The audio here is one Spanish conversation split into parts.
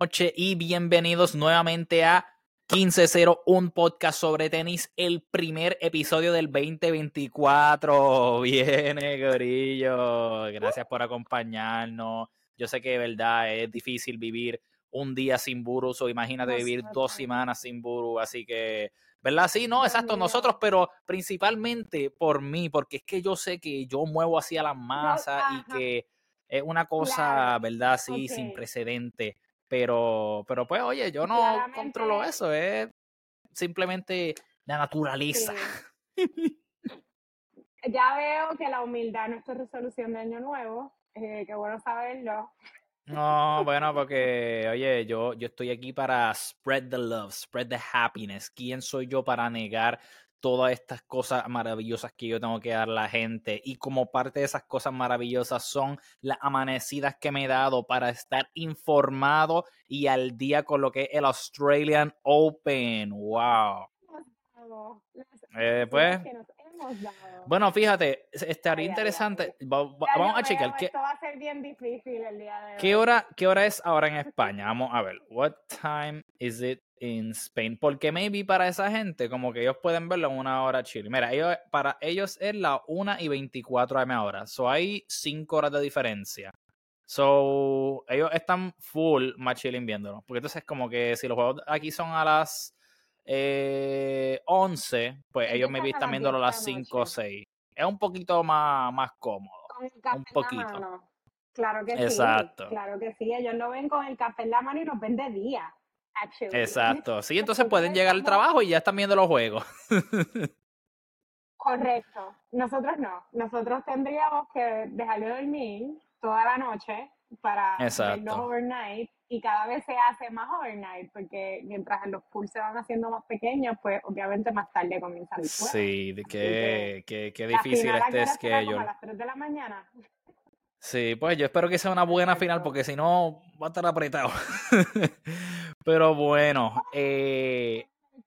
noches y bienvenidos nuevamente a 1501 podcast sobre tenis, el primer episodio del 2024. Viene, Gorillo. Gracias por acompañarnos. Yo sé que de verdad es difícil vivir un día sin Burus o imagínate vivir dos semanas sin Buru, así que, ¿verdad? Sí, no, exacto, nosotros, pero principalmente por mí, porque es que yo sé que yo muevo hacia la masa y que es una cosa, ¿verdad? Sí, sin precedente. Pero, pero pues, oye, yo no controlo eso, es simplemente la naturaleza. ya veo que la humildad no es tu resolución de año nuevo. Eh, qué bueno saberlo. No, bueno, porque, oye, yo, yo estoy aquí para spread the love, spread the happiness. ¿Quién soy yo para negar todas estas cosas maravillosas que yo tengo que dar a la gente. Y como parte de esas cosas maravillosas son las amanecidas que me he dado para estar informado y al día con lo que es el Australian Open. ¡Wow! Eh, pues, bueno, fíjate, estaría interesante. Vamos a checar. ¿qué, esto va a ser bien difícil el día de hoy. ¿qué hora, ¿Qué hora es ahora en España? Vamos a ver. What time is it in Spain. Porque maybe para esa gente, como que ellos pueden verlo en una hora chile. Mira, ellos, para ellos es la 1 y 24 AM ahora. So hay 5 horas de diferencia. So, ellos están full más chilling viéndolo. Porque entonces, como que si los juegos aquí son a las eh, 11, pues ellos me están viéndolo a las 5 o 6. Es un poquito más, más cómodo. Un poquito. Claro que Exacto. sí. Claro que sí. Ellos no ven con el café en la mano y nos ven de día. Exacto. Sí, entonces pueden llegar al trabajo y ya están viendo los juegos. Correcto. Nosotros no. Nosotros tendríamos que dejarle dormir toda la noche para verlo overnight y cada vez se hace más overnight porque mientras los pools se van haciendo más pequeños, pues obviamente más tarde comienza el juego. Sí, qué, qué, qué difícil este schedule. A las 3 de la mañana. Sí, pues yo espero que sea una buena final porque si no va a estar apretado. Pero bueno, eh,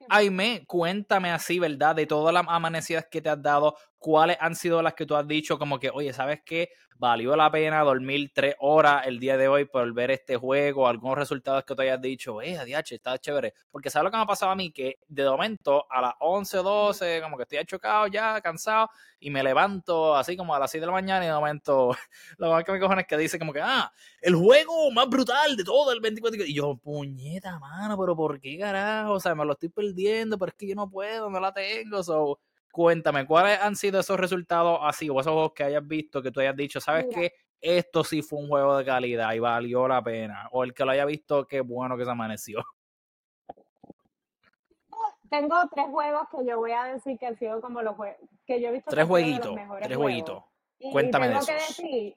Aime, cuéntame así, ¿verdad? De todas las amanecidas que te has dado, ¿cuáles han sido las que tú has dicho como que, oye, ¿sabes qué? valió la pena dormir tres horas el día de hoy por ver este juego, algunos resultados que te hayas dicho, eh, adiache, está chévere. Porque ¿sabes lo que me ha pasado a mí? Que de momento a las 11 o 12, como que estoy chocado ya, cansado, y me levanto así como a las 6 de la mañana y de momento lo más que me cojones es que dice como que, ah, el juego más brutal de todo el 24. Y yo, puñeta, mano, pero ¿por qué carajo? O sea, me lo estoy perdiendo, pero es que yo no puedo, no la tengo. So, Cuéntame, ¿cuáles han sido esos resultados así o esos juegos que hayas visto que tú hayas dicho, sabes que esto sí fue un juego de calidad y valió la pena? O el que lo haya visto, qué bueno que se amaneció. Tengo tres juegos que yo voy a decir que han sido como los juegos que yo he visto. Tres jueguitos, tres jueguitos. Cuéntame de eso.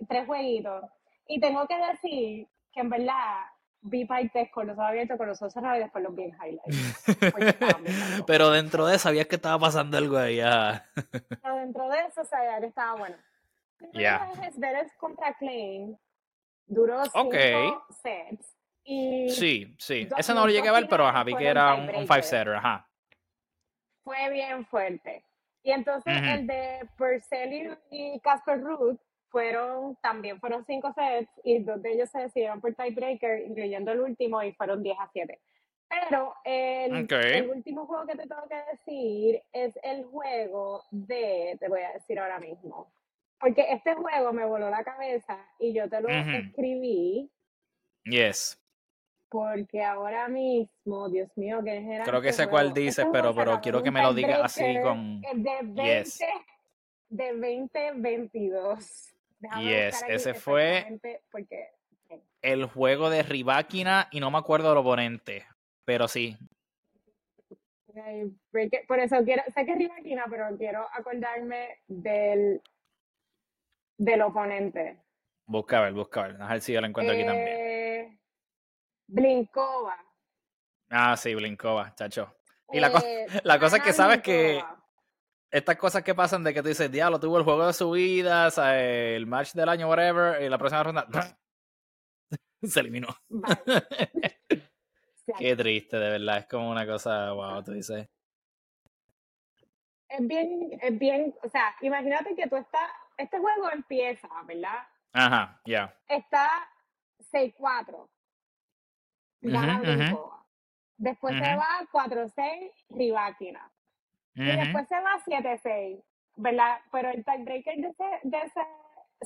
tres jueguitos. Y tengo que decir que en verdad vi partes con los abiertos, con los ojos cerrados y después los vi en highlights. Pero dentro de eso sabías que estaba pasando algo ahí. Pero dentro de eso sabía que estaba bueno. Ya. Yeah. contra Klein duró cinco sets. Y sí, sí. Ese no lo llegué a ver, pero ajá, vi que era un, un five-setter, ajá. Fue bien fuerte. Y entonces el de Purcell y Casper Ruth fueron, también fueron cinco sets y dos de ellos se decidieron por tiebreaker, incluyendo el último, y fueron 10 a 7. Pero el, el, último juego que te tengo que decir es el juego de, te voy a decir ahora mismo, porque este juego me voló la cabeza y yo te lo escribí. Yes. Porque ahora mismo, Dios mío, que es Creo que sé cuál dices, pero, pero quiero que me lo digas así con... De 20, de 2022. Yes, ese fue el juego de Riváquina y no me acuerdo del oponente, pero sí. Por eso quiero, sé que es Riváquina, pero quiero acordarme del, del oponente. Busca a ver, busca a ver. A ver si yo lo encuentro aquí también. Eh, Blinkova. Ah, sí, Blinkova, chacho. Y la, eh, la cosa es que sabes que estas cosas que pasan de que tú dices, diablo, tuvo el juego de su vida, el match del año, whatever, y la próxima ronda se eliminó. Qué triste, de verdad. Es como una cosa, wow, tú dices. Es bien, es bien, o sea, imagínate que tú estás, este juego empieza, ¿verdad? Ajá, ya. Está 6-4. gana Después se va 4-6, Y después se va 7-6, ¿verdad? Pero el tiebreaker de ese, de ese,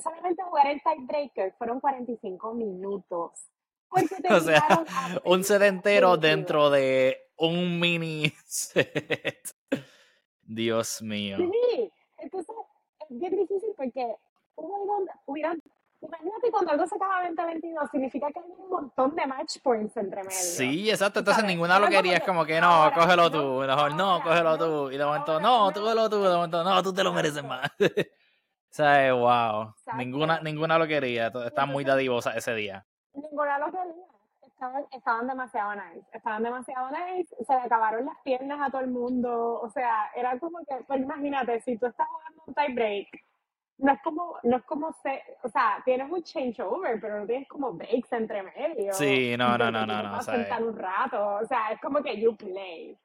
solamente jugar el tiebreaker fueron 45 minutos. o sea, un set entero dentro de un mini set. Dios mío. Sí, entonces es bien difícil porque hubiera, imagínate cuando algo se acaba 20-22, significa que hay un montón de match points entre medio. Sí, exacto, entonces ninguna lo quería, es como que no, cógelo tú, mejor no, cógelo tú, y de momento no, tú cógelo tú, de momento no, tú te lo mereces más. o sea, wow, ninguna, ninguna lo quería, está muy dadivosa ese día. Ninguna lo quería estaban, demasiado nice, estaban demasiado nice, se le acabaron las piernas a todo el mundo, o sea, era como que, pues imagínate, si tú estás jugando un tie break, no es como, no es como, se, o sea, tienes un changeover, pero no tienes como breaks entre medio. Sí, no, no, no, no, no. O sea, un rato, o sea, es como que you play.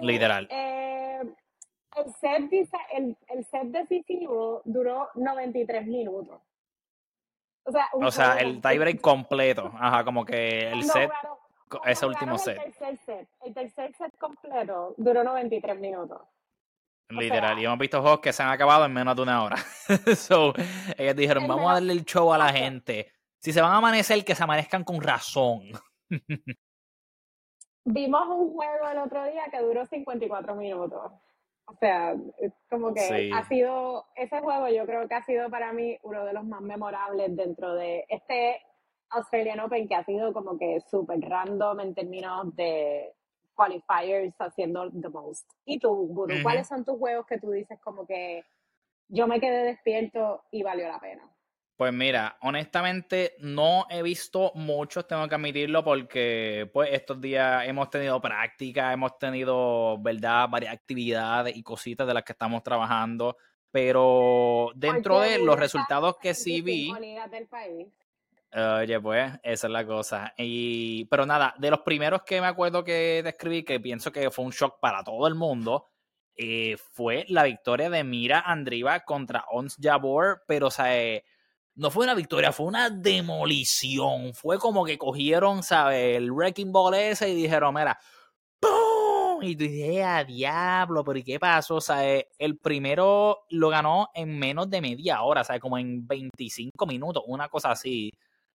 Literal. Eh, el set, el, el set decisivo duró 93 minutos. O sea, el tiebreak completo. Ajá, como que el set, ese último set. El tercer set. El tercer set completo duró 93 minutos. Literal, y hemos visto juegos que se han acabado en menos de una hora. so, ellos dijeron, vamos a darle el show a la gente. Si se van a amanecer, que se amanezcan con razón. Vimos un juego el otro día que duró 54 minutos. O sea, como que ha sido, ese juego yo creo que ha sido para mí uno de los más memorables dentro de este Australian Open que ha sido como que súper random en términos de qualifiers haciendo the most. ¿Y tú, Guru, cuáles son tus juegos que tú dices como que yo me quedé despierto y valió la pena? Pues mira, honestamente no he visto muchos, tengo que admitirlo, porque pues estos días hemos tenido práctica, hemos tenido, ¿verdad?, varias actividades y cositas de las que estamos trabajando, pero dentro de los resultados que sí vi... Oye, pues, esa es la cosa. Y, pero nada, de los primeros que me acuerdo que describí, que pienso que fue un shock para todo el mundo, eh, fue la victoria de Mira Andriva contra Ons Jabor, pero o eh, no fue una victoria, fue una demolición. Fue como que cogieron, ¿sabes? El Wrecking Ball ese y dijeron, mira, ¡pum! Y dices, a diablo! ¿Pero y qué pasó? O sea, el primero lo ganó en menos de media hora, o sea, como en 25 minutos, una cosa así.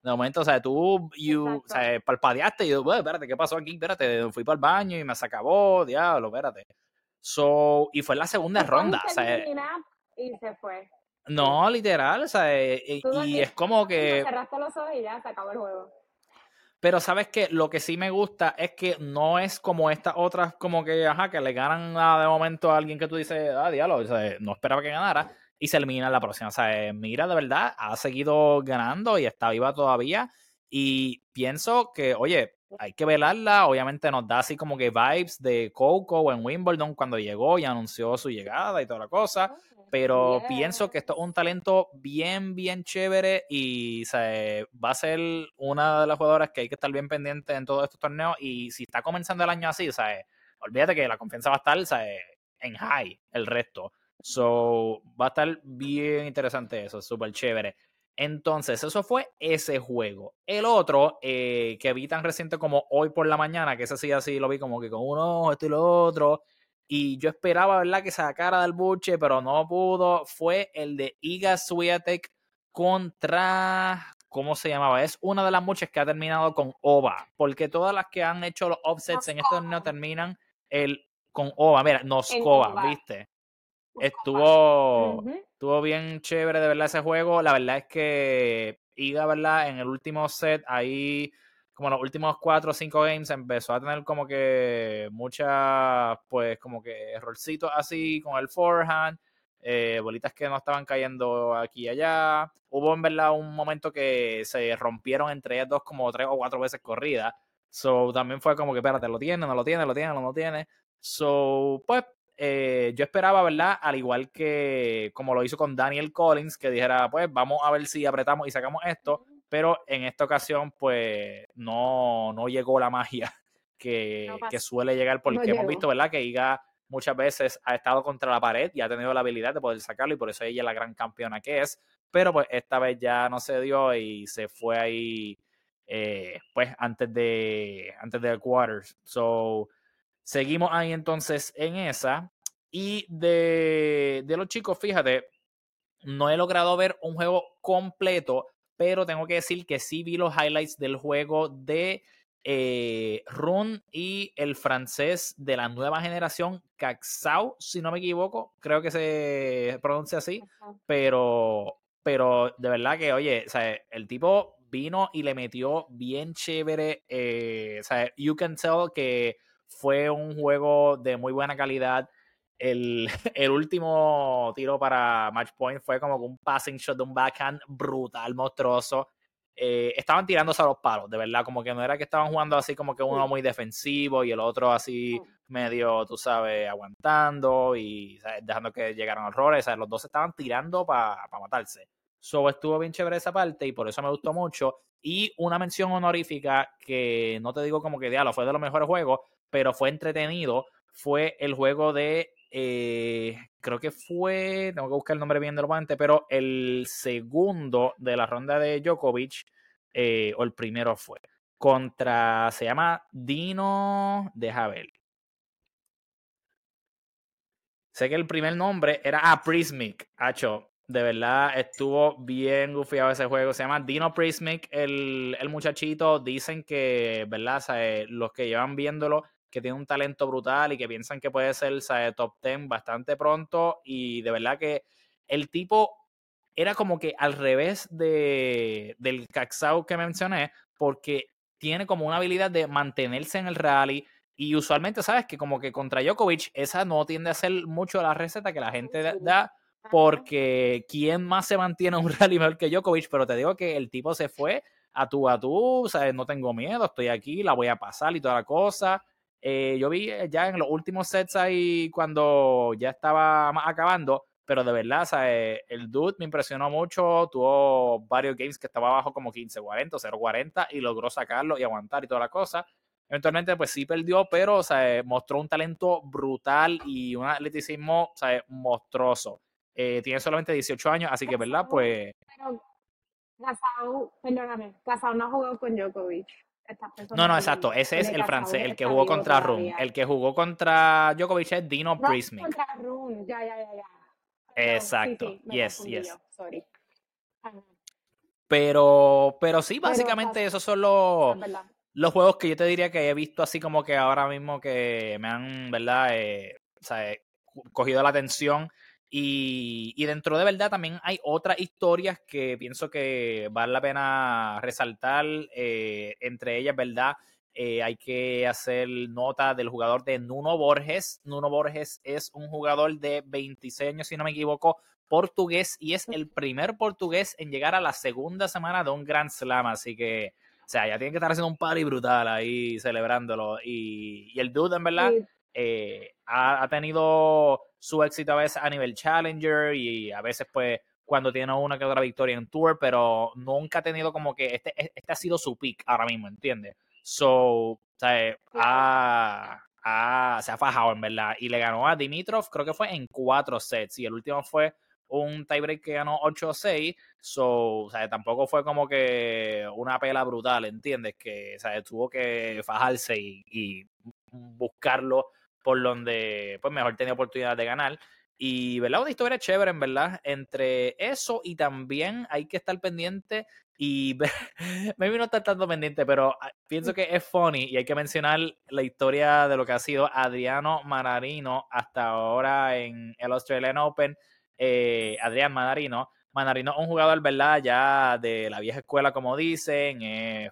De momento, o sea, tú you, o sea, palpadeaste y yo, bueno, espérate, ¿qué pasó aquí? Espérate, fui para el baño y me se acabó, diablo, espérate. So, y fue la segunda ronda. O sea, y se fue. No, literal, o sea, eh, eh, y es como que... Cerraste los ojos y ya se acabó el juego. Pero sabes que lo que sí me gusta es que no es como estas otras, como que, ajá, que le ganan de momento a alguien que tú dices, ah, diablo, o sea, no esperaba que ganara y se elimina la próxima. O sea, eh, mira, de verdad, ha seguido ganando y está viva todavía. Y pienso que, oye, hay que velarla. Obviamente nos da así como que vibes de Coco en Wimbledon cuando llegó y anunció su llegada y toda la cosa. Pero pienso que esto es un talento bien, bien chévere y va a ser una de las jugadoras que hay que estar bien pendiente en todos estos torneos. Y si está comenzando el año así, ¿sabes? olvídate que la confianza va a estar ¿sabes? en high el resto. So, va a estar bien interesante eso, súper chévere. Entonces, eso fue ese juego. El otro, eh, que vi tan reciente como hoy por la mañana, que ese sí así lo vi como que con uno, esto y lo otro, y yo esperaba, ¿verdad?, que sacara del buche, pero no pudo. Fue el de Iga Swiatek contra. ¿Cómo se llamaba? Es una de las muchas que ha terminado con OVA. Porque todas las que han hecho los offsets en este torneo terminan el, con OVA. Mira, Noskova, ¿viste? Estuvo, estuvo bien chévere de verdad ese juego. La verdad es que Iga, ¿verdad? En el último set ahí como los últimos cuatro o cinco games empezó a tener como que muchas, pues como que errorcitos así con el forehand, eh, bolitas que no estaban cayendo aquí y allá. Hubo en verdad un momento que se rompieron entre ellas dos como tres o cuatro veces corrida. So también fue como que, espérate, lo tiene, no lo tiene, lo tiene, no lo tiene. So, pues eh, yo esperaba, ¿verdad? Al igual que como lo hizo con Daniel Collins, que dijera, pues vamos a ver si apretamos y sacamos esto pero en esta ocasión pues no, no llegó la magia que, que suele llegar porque hemos visto, ¿verdad? Que Iga muchas veces ha estado contra la pared y ha tenido la habilidad de poder sacarlo y por eso ella es la gran campeona que es, pero pues esta vez ya no se dio y se fue ahí eh, pues antes de, antes de quarters. So, seguimos ahí entonces en esa. Y de, de los chicos, fíjate, no he logrado ver un juego completo, pero tengo que decir que sí vi los highlights del juego de eh, Run y el francés de la nueva generación, Caxau, si no me equivoco, creo que se pronuncia así, pero, pero de verdad que, oye, o sea, el tipo vino y le metió bien chévere, eh, o sea, you can tell que fue un juego de muy buena calidad. El, el, último tiro para Match Point fue como un passing shot de un backhand brutal, monstruoso. Eh, estaban tirándose a los palos, de verdad, como que no era que estaban jugando así como que uno muy defensivo y el otro así medio, tú sabes, aguantando y dejando que llegaran errores, ¿sabes? los dos estaban tirando para matarse. So estuvo bien chévere esa parte y por eso me gustó mucho. Y una mención honorífica que no te digo como que diablo, fue de los mejores juegos, pero fue entretenido, fue el juego de eh, creo que fue, tengo que buscar el nombre bien del oponente, pero el segundo de la ronda de Djokovic, eh, o el primero fue, contra, se llama Dino de Javel. Sé que el primer nombre era ah, Prismic, Hacho. De verdad, estuvo bien gufiado ese juego. Se llama Dino Prismic, el, el muchachito. Dicen que, ¿verdad? los que llevan viéndolo que tiene un talento brutal y que piensan que puede ser top 10 bastante pronto. Y de verdad que el tipo era como que al revés de, del Caxau que mencioné, porque tiene como una habilidad de mantenerse en el rally. Y usualmente, sabes que como que contra Djokovic, esa no tiende a ser mucho la receta que la gente da, porque ¿quién más se mantiene en un rally mejor que Djokovic? Pero te digo que el tipo se fue a tú a tú, ¿sabes? No tengo miedo, estoy aquí, la voy a pasar y toda la cosa. Eh, yo vi eh, ya en los últimos sets ahí cuando ya estaba acabando, pero de verdad, el dude me impresionó mucho. Tuvo varios games que estaba abajo como 15-40, 0-40 y logró sacarlo y aguantar y toda la cosa. Eventualmente, pues sí perdió, pero mostró un talento brutal y un atleticismo monstruoso. Eh, tiene solamente 18 años, así que, ¿verdad? Pues. Pero Gasau, perdóname, Gasau no jugó con Djokovic. No, no, exacto. Ese es el francés, el que jugó contra Run. El que jugó contra Djokovic es Dino Prismic. Contra ya, ya, ya. Exacto. yes, yes. Pero, pero sí, básicamente esos son los, los juegos que yo te diría que he visto así como que ahora mismo que me han, ¿verdad? Eh, o sea, cogido la atención. Y, dentro de verdad también hay otras historias que pienso que vale la pena resaltar. Eh, entre ellas, ¿verdad? Eh, hay que hacer nota del jugador de Nuno Borges. Nuno Borges es un jugador de 26 años, si no me equivoco, portugués y es el primer portugués en llegar a la segunda semana de un Grand Slam. Así que, o sea, ya tiene que estar haciendo un party brutal ahí celebrándolo. Y, el dude, en verdad, eh, ha, ha tenido su éxito a veces a nivel Challenger y a veces pues cuando tiene una que otra victoria en Tour, pero nunca ha tenido como que este, e, este ha sido su pick ahora mismo, ¿entiendes? So, o sea, ha, se ha fajado en verdad y le ganó a Dimitrov, creo que fue en cuatro sets y el último fue un tiebreak que ganó 8-6, so, o sea, tampoco fue como que una pela brutal, ¿entiendes? Que, o sea, tuvo que fajarse y, y buscarlo por donde pues mejor tenía oportunidad de ganar. Y, ¿verdad? Una historia chévere, en verdad, entre eso y también hay que estar pendiente y me vino estar tanto pendiente, pero ah, pienso que es funny y hay que mencionar la historia de lo que ha sido Adriano Manarino hasta ahora en el Australian Open. Eh, Adrián Manarino. Manarino es un jugador, ¿verdad? Ya de la vieja escuela, como dicen,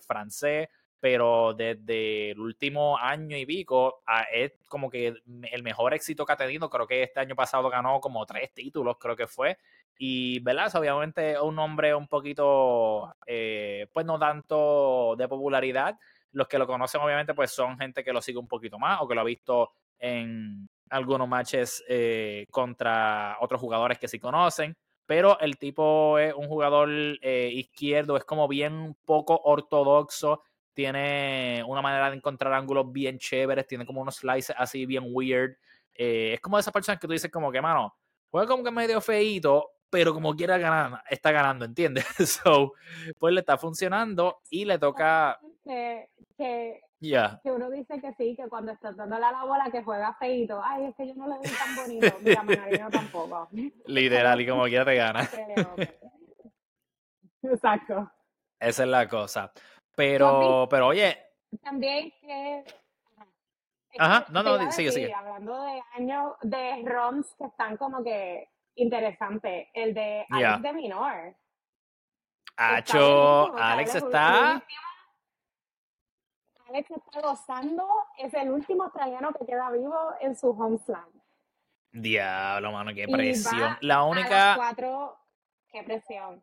francés, pero desde el último año y pico ah, es como que el mejor éxito que ha tenido. Creo que este año pasado ganó como tres títulos, creo que fue. Y, ¿verdad? obviamente es un hombre un poquito, eh, pues no tanto de popularidad. Los que lo conocen, obviamente, pues son gente que lo sigue un poquito más o que lo ha visto en algunos matches eh, contra otros jugadores que sí conocen. Pero el tipo es un jugador eh, izquierdo, es como bien poco ortodoxo tiene una manera de encontrar ángulos bien chéveres, tiene como unos slices así bien weird. Eh, es como de esas personas que tú dices como que, mano, juega como que medio feito, pero como quiera ganar, está ganando, ¿entiendes? So, pues le está funcionando y le toca... Que, que, Ya. que uno dice que sí, que cuando está dándole a la bola que juega feito. Ay, es que yo no le veo tan bonito. Mira, Manarino tampoco. Literal, y como quiera te gana. Exacto. Esa es la cosa. Pero, pero oye, También que... Ajá, no, no, sigue, sigue. Hablando de años, de ROMs que están como que interesantes. El de Alex Ya. de Minor. Acho, buenísimo, Alex está... Alex está gozando, es el último australiano que queda vivo en su home slam. Diablo, mano, qué presión. La a única, cuatro, qué presión.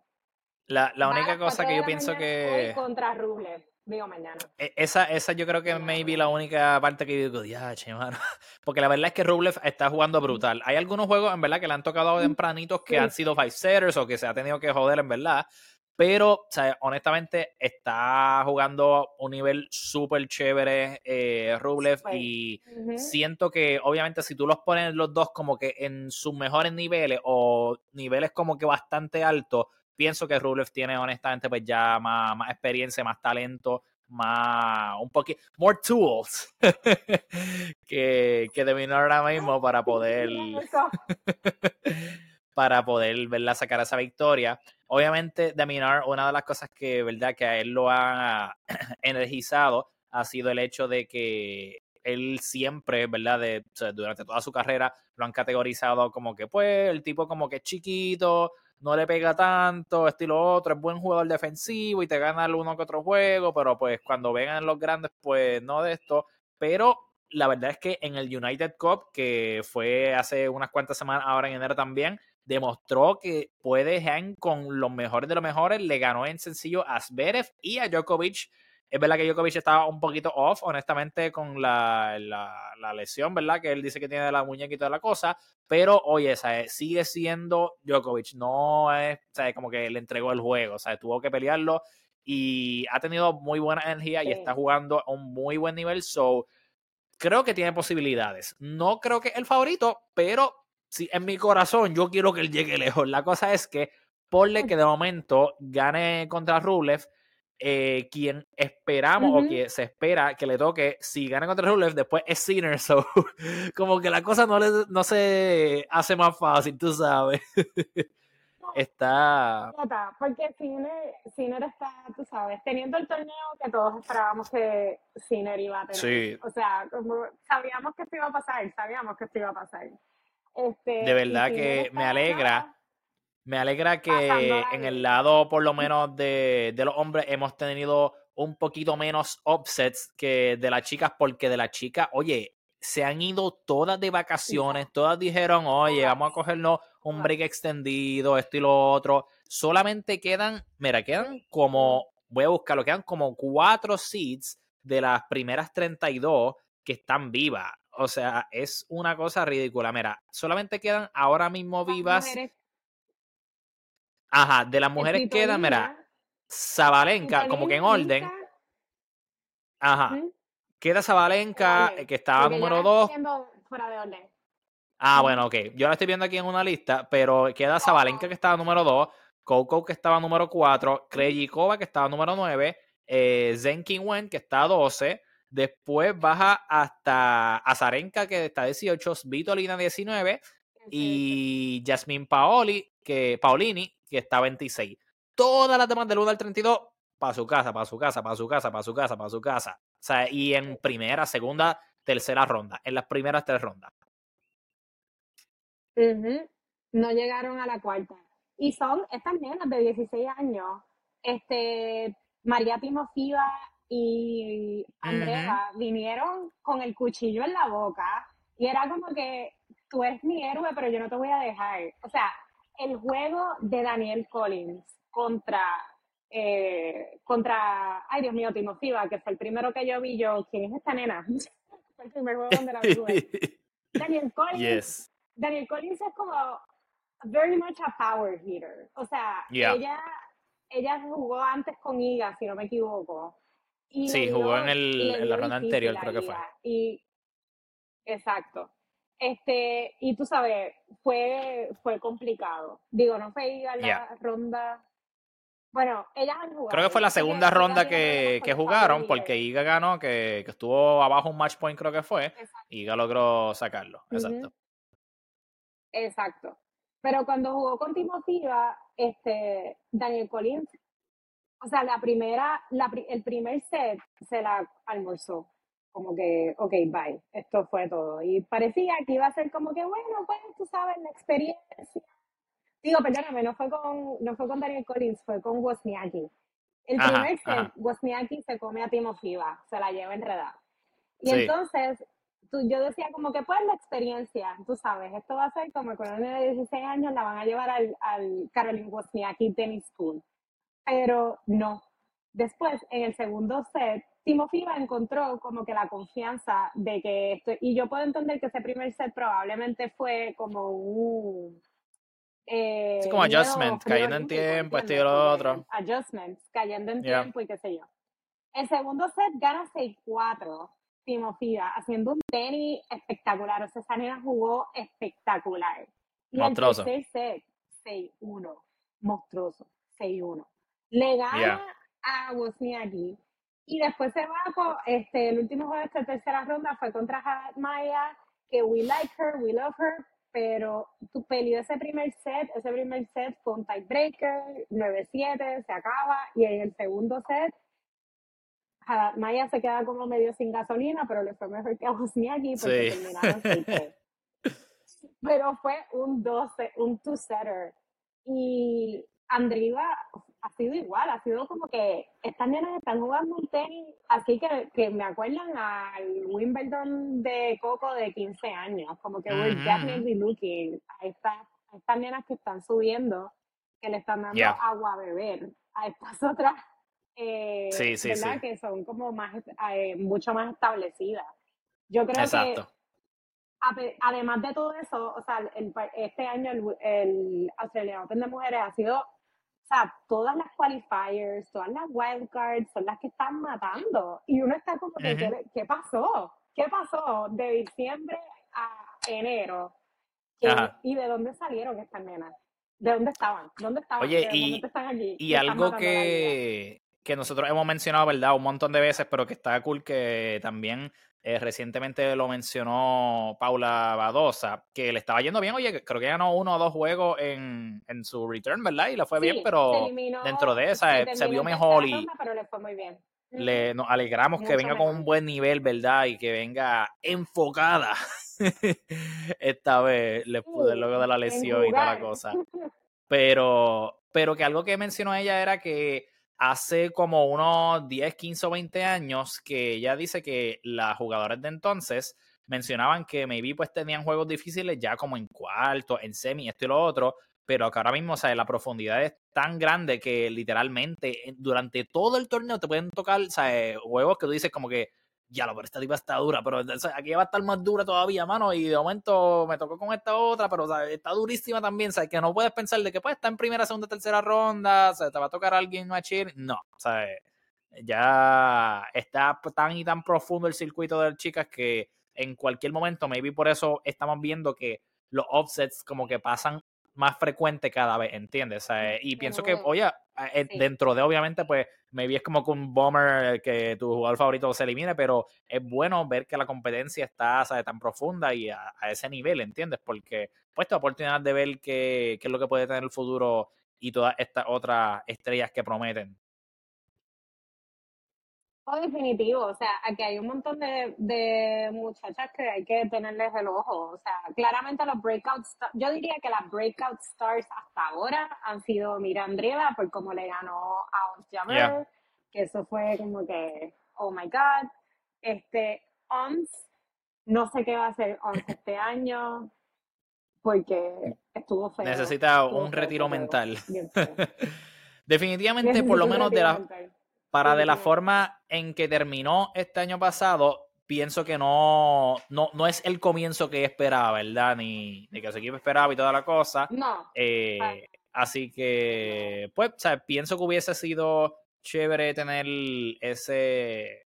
La, la única cosa que yo pienso que... Hoy contra Rublev, digo mañana. E- Esa, esa yo creo que es maybe la única parte que digo, diache, mano. Porque la verdad es que Rublev está jugando brutal. Hay algunos juegos, en verdad, que le han tocado tempranitos que Sí. han sido five setters o que se ha tenido que joder, en verdad. Pero, o sea, honestamente, está jugando un nivel súper chévere eh, Rublev y siento que, obviamente, si tú los pones los dos como que en sus mejores niveles o niveles como que bastante altos, pienso que Rublev tiene, honestamente, pues ya más, más experiencia, más talento, más, un poquito, more tools que, que ahora mismo para poder, para poder, ¿verdad? sacar esa victoria. Obviamente, de Minar, una de las cosas que, ¿verdad? que a él lo ha energizado ha sido el hecho de que él siempre, ¿verdad? De, durante toda su carrera lo han categorizado como que, pues, el tipo como que es chiquito, no le pega tanto, estilo otro, es buen jugador defensivo y te gana el uno que otro juego, pero pues cuando vengan los grandes, pues no de esto. Pero la verdad es que en el United Cup, que fue hace unas cuantas semanas, ahora en enero también, demostró que puede hang con los mejores de los mejores. Le ganó en sencillo a Zverev y a Djokovic. Es verdad que Djokovic estaba un poquito off, honestamente, con la, la, la lesión, ¿verdad? Que él dice que tiene de la muñeca y toda la cosa. Pero, oye, ¿sabes? sigue siendo Djokovic. No es, ¿sabes? Como que le entregó el juego, ¿sabes? Tuvo que pelearlo y ha tenido muy buena energía y Sí. está jugando a un muy buen nivel. So, creo que tiene posibilidades. No creo que es el favorito, pero sí, en mi corazón yo quiero que él llegue lejos. La cosa es que ponle que de momento gane contra Rublev, eh, quien esperamos o Ujú. que se espera que le toque, si gana contra Rublev, después es Sinner, so como que la cosa no, le, no se hace más fácil, tú sabes. Está... Porque Sinner, Sinner está, tú sabes, teniendo el torneo que todos esperábamos que Sinner iba a tener. Sí. O sea, como sabíamos que esto iba a pasar, sabíamos que esto iba a pasar. Este, De verdad que me alegra. Me alegra que en el lado, por lo menos, de, de los hombres hemos tenido un poquito menos upsets que de las chicas, porque de las chicas, oye, se han ido todas de vacaciones, todas dijeron, oye, vamos a cogernos un break extendido, esto y lo otro. Solamente quedan, mira, quedan como, voy a buscarlo, quedan como cuatro seeds de las primeras 32 que están vivas. O sea, es una cosa ridícula. Mira, solamente quedan ahora mismo vivas. Ajá, de las mujeres quedan, mira, Zabalenka, como que en orden. Ajá, ¿Mm? queda Zabalenka, eh, que estaba Porque número la estoy 2. viendo fuera de orden. Ah, bueno, ok. Yo la estoy viendo aquí en una lista, pero queda Zabalenka, que estaba número 2, Coco, que estaba número 4, Krejcikova, que estaba número 9, eh, Zheng Qinwen, que está 12. Después baja hasta Azarenka, que está 18, Svitolina 19 y Jasmine Paoli, que, Paolini, que está 26. Todas las demás del 1 al 32, para su casa, para su casa, para su casa, para su casa, para su casa. O sea, y en primera, segunda, tercera ronda. En las primeras tres rondas. Ujú. No llegaron a la cuarta. Y son estas nenas de 16 años, este, María Timofeva y Andrea, vinieron con el cuchillo en la boca y era como que tú eres mi héroe, pero yo no te voy a dejar. O sea, el juego de Daniel Collins contra, eh, contra, ay Dios mío, Timofeva, que fue el primero que yo vi yo, ¿quién es esta nena? fue el primer juego donde la vi. Daniel Collins yes. Daniel Collins es como very much a power hitter. O sea, Yeah. ella, ella jugó antes con Iga, si no me equivoco. Y Sí, jugó dio- en el- en la ronda anterior, creo que fue. Y, exacto. Este, y tú sabes, fue, fue complicado. Digo, no fue ir a la ronda. Bueno, ellas han jugado. Creo que fue la segunda ronda que, que jugaron, porque Iga ganó, que, que, estuvo abajo un match point, creo que fue. Iga logró sacarlo. Exacto. Exacto. Pero cuando jugó con Timofiva, este, Daniel Collins, o sea, la primera, la, el primer set se la almorzó como que, ok, bye, esto fue todo. Y parecía que iba a ser como que, bueno, pues tú sabes, la experiencia. Digo, perdóname, no fue con, no fue con Daniel Collins, fue con Wozniacki. El primer set, Wozniacki se come a Timofiva, se la lleva enredada. Y entonces, tú, yo decía como que, pues la experiencia, tú sabes, esto va a ser como con una de 16 años, la van a llevar al, al Caroline Wozniacki Tennis School. Pero no. Después, en el segundo set, Timofima encontró como que la confianza de que esto, y yo puedo entender que ese primer set probablemente fue como un... Eh, sí, como adjustments, cayendo en tiempo, esto y lo otro. Adjustments, cayendo en tiempo y qué sé yo. El segundo set gana 6-4, Timofima, haciendo un tenis espectacular. O sea, esa nena jugó espectacular. Y monstruoso. el tercer set, 6-1, monstruoso, 6-1. Le gana a Wozniacki y después se va, este, el último juego de esta tercera ronda fue contra Maya, que we like her, we love her, pero tu peli ese primer set, ese primer set fue un tiebreaker, 9-7, se acaba, y en el segundo set, Maya se queda como medio sin gasolina, pero le fue mejor que a Wozniacki porque terminaron Pero fue un 12, un two-setter. Y Andriva ha sido igual, ha sido como que estas nenas están jugando un tenis así que, que me acuerdan al Wimbledon de Coco de 15 años, como que we're definitely looking a estas, estas nenas que están subiendo, que le están dando agua a beber, a estas otras, eh, ¿verdad? Que son como más, eh, mucho más establecidas. Yo creo que además de todo eso, o sea, el, este año el, el Australian Open de Mujeres ha sido o sea, todas las qualifiers, todas las wildcards son las que están matando. Y uno está como, ¿qué, ¿qué, pasó? ¿Qué pasó de diciembre a enero? ¿Y de dónde salieron estas nenas? ¿De dónde estaban? ¿Dónde estaban? Oye, y, y algo que, que nosotros hemos mencionado, ¿verdad? Un montón de veces, pero que está cool que también eh, recientemente lo mencionó Paula Badosa, que le estaba yendo bien. Oye, creo que ganó uno o dos juegos en, en su return, ¿verdad? Y le fue bien, pero dentro de esa eh, se, vio mejor y. pero le fue muy bien. Le, nos alegramos que venga con un buen nivel, ¿verdad? Y que venga enfocada esta vez, luego de la lesión y toda la cosa. Pero, pero que algo que mencionó ella era que hace como unos 10, 15 o 20 años que ella dice que las jugadoras de entonces mencionaban que maybe pues tenían juegos difíciles ya como en cuarto, en semi, esto y lo otro, pero que ahora mismo, o sea, la profundidad es tan grande que literalmente durante todo el torneo te pueden tocar, o sea, juegos que tú dices como que ya lo, pero esta tipa está dura, pero aquí va a estar más dura todavía, mano, y de momento me tocó con esta otra, pero está durísima también, ¿sabes? Que no puedes pensar de que pues está en primera, segunda, tercera ronda, o sea, te va a tocar a alguien a no, ¿sabes? Ya está tan y tan profundo el circuito de chicas que en cualquier momento, maybe por eso estamos viendo que los offsets como que pasan más frecuente cada vez, ¿entiendes? y pienso que, oye, eh, dentro de obviamente, pues, maybe es como que un bomber que tu jugador favorito se elimine, pero es bueno ver que la competencia está tan profunda y a, ese nivel, ¿entiendes? Porque, pues, la oportunidad de ver qué, qué es lo que puede tener el futuro y todas estas otras estrellas que prometen. Oh, definitivo, o sea, aquí hay un montón de, de muchachas que hay que tenerles el ojo, o sea, claramente los breakout yo diría que las breakout stars hasta ahora han sido Mira Andrea por cómo le ganó a Ons Jammer, que eso fue como que, oh my god, este, Ons, no sé qué va a hacer Ons este año, porque estuvo feo. Necesita un retiro mental. Definitivamente, por lo menos de la para de la forma en que terminó este año pasado, pienso que no, no, no es el comienzo que esperaba, ¿verdad? Ni, ni que su equipo esperaba y toda la cosa. No. Eh, así que, pues, o sea, pienso que hubiese sido chévere tener ese,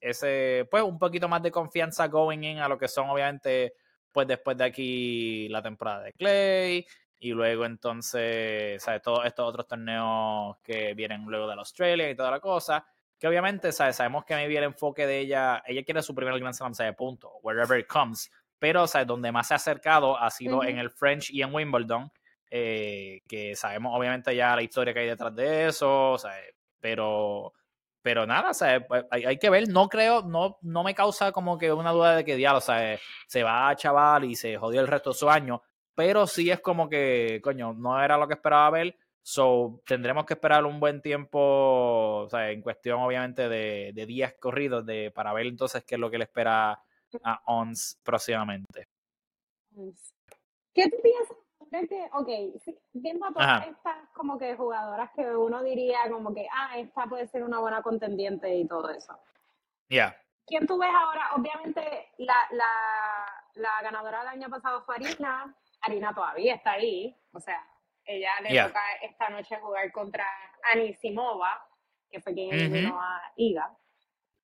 ese, pues, un poquito más de confianza going in a lo que son, obviamente, pues después de aquí la temporada de Clay, y luego entonces, ¿sabes? Todos estos otros torneos que vienen luego de la Australia y toda la cosa, que obviamente, ¿sabes? Sabemos que maybe el enfoque de ella, ella quiere su primer Grand Slam, ¿sabes? Punto, wherever it comes, pero, ¿sabes? Donde más se ha acercado ha sido en el French y en Wimbledon, eh, que sabemos obviamente ya la historia que hay detrás de eso, ¿sabes? Pero pero nada, o pues, hay, hay, que ver. No creo, no, no me causa como que una duda de que diablo, sea, se va a chaval y se jodió el resto de su año. Pero sí es como que, coño, no era lo que esperaba ver. So, tendremos que esperar un buen tiempo, o sea, en cuestión obviamente de, de días corridos de, para ver entonces qué es lo que le espera a ONS próximamente. ¿Qué tú piensas que, ok, viendo a todas estas como que jugadoras que uno diría como que, ah, esta puede ser una buena contendiente y todo eso. Ya. ¿Quién tú ves ahora? Obviamente la, la, la ganadora del año pasado fue Arina. Arina todavía está ahí. O sea, ella le toca esta noche jugar contra Anisimova, que fue quien eliminó a Iga.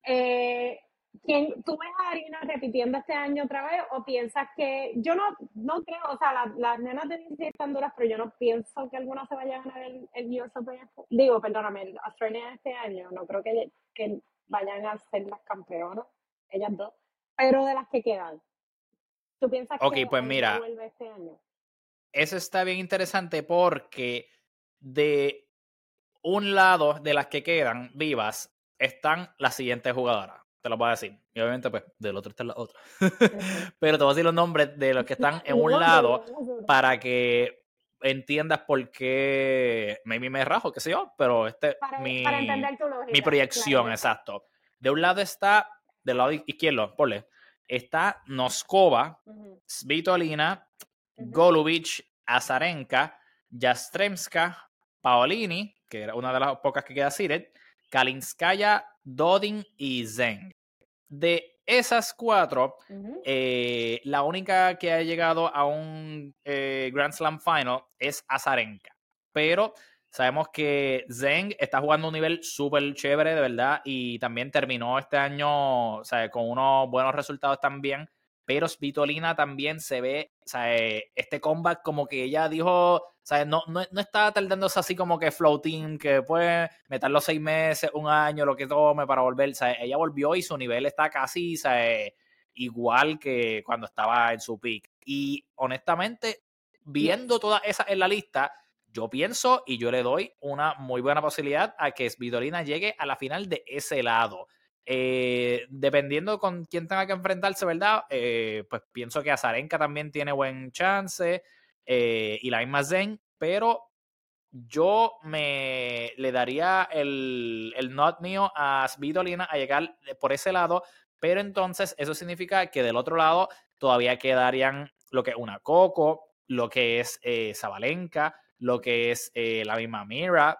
Eh, ¿Quién, ¿Tú ves a Arina repitiendo este año otra vez o piensas que, yo no, no creo, o sea, las nenas de 16 están duras, pero yo no pienso que alguna se vaya a ganar el, el US Open, digo, perdóname, el Australia este año, no creo que, que vayan a ser las campeonas, ellas dos, pero de las que quedan. ¿Tú piensas que pues mira, vuelve este año? Eso está bien interesante porque de un lado de las que quedan vivas están las siguientes jugadoras te lo voy a decir. Y obviamente, pues, del otro está la otra. Pero te voy a decir los nombres de los que están en un lado para que entiendas por qué maybe me rajo, qué sé yo, pero este mi, mi proyección, exacto. De un lado está, del lado izquierdo, ponle, está Noskova, Svitolina, Golubic, Azarenka, Jastremska, Paolini, que era una de las pocas que queda Siret, Kalinskaya, Dodin y Zeng. De esas cuatro, eh, la única que ha llegado a un eh, Grand Slam Final es Azarenka. Pero sabemos que Zeng está jugando un nivel súper chévere, de verdad, y también terminó este año con unos buenos resultados también. Pero Svitolina también se ve, o sea, eh, este comeback como que ella dijo, o sea, no, no, no está tardándose así como que floating, que puede meter los seis meses, un año, lo que tome para volver. O sea, ella volvió y su nivel está casi, o sea, igual que cuando estaba en su peak. Y honestamente, viendo todas esas en la lista, yo pienso y yo le doy una muy buena posibilidad a que Svitolina llegue a la final de ese lado. Eh, dependiendo con quién tenga que enfrentarse, ¿verdad? Eh, pues pienso que Azarenka también tiene buen chance eh, y la misma Zen, pero yo me le daría el, el not mío a Svitolina a llegar por ese lado, pero entonces eso significa que del otro lado todavía quedarían lo que es una Coco, lo que es Zabalenka, lo que es la misma Mira,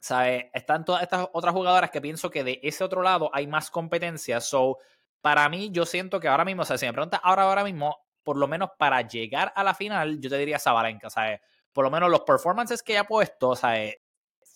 ¿sabes? Están todas estas otras jugadoras que pienso que de ese otro lado hay más competencia. So, para mí, yo siento que ahora mismo, o sea, si me preguntas ahora, ahora mismo, por lo menos para llegar a la final, yo te diría Zabalenka, ¿sabes? Por lo menos los performances que ella ha puesto, ¿sabes?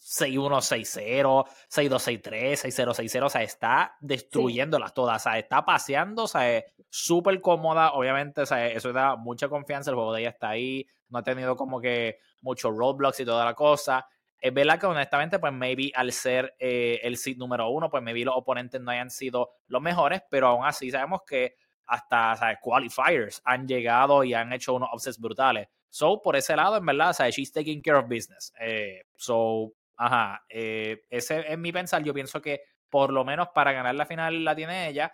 6-1, 6-0, 6-2, 6-3, 6-0, 6-0, o sea, está destruyéndolas todas, o sea, está paseando, o sea, súper cómoda, obviamente, o sea, eso da mucha confianza, el juego de ella está ahí, no ha tenido como que muchos roadblocks y toda la cosa, es verdad que honestamente, pues maybe al ser eh, el seed número uno, pues maybe los oponentes no hayan sido los mejores, pero aún así sabemos que hasta ¿sabes? qualifiers han llegado y han hecho unos offsets brutales. So, por ese lado, en verdad, ¿sabes? she's taking care of business. Eh, so, ajá, eh, ese es mi pensar. Yo pienso que por lo menos para ganar la final la tiene ella.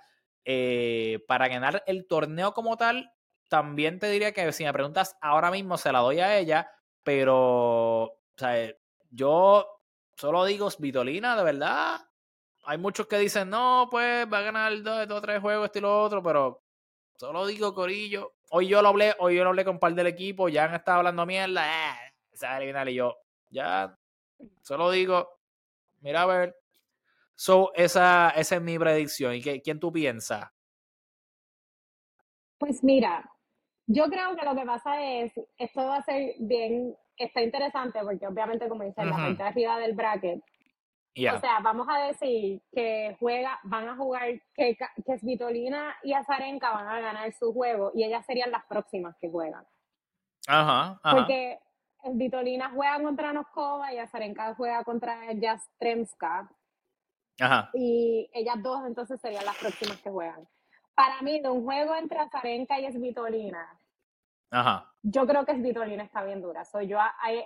para ganar el torneo como tal, también te diría que si me preguntas ahora mismo se la doy a ella, pero, o sea, yo solo digo Vitolina, de verdad. Hay muchos que dicen, no, pues va a ganar dos, dos tres juegos, esto y lo otro, pero solo digo Corillo. Hoy yo lo hablé, hoy yo lo hablé con par del equipo, ya han estado hablando mierda, eh, se a y yo, ya, solo digo, mira a ver. So, esa, esa es mi predicción. ¿Y qué, quién tú piensas? Pues mira, yo creo que lo que pasa es, esto va a ser bien está interesante porque obviamente, como dicen, la parte arriba del bracket O sea, vamos a decir que juega, van a jugar, que, que Svitolina y Azarenka van a ganar su juego y ellas serían las próximas que juegan. Ajá, ajá. Porque Svitolina juega contra Noskova y Azarenka juega contra Jastremska. Ajá. Y ellas dos entonces serían las próximas que juegan. Para mí, de un juego entre Azarenka y Svitolina, Ajá. yo creo que Svitolina está bien dura. Soy yo,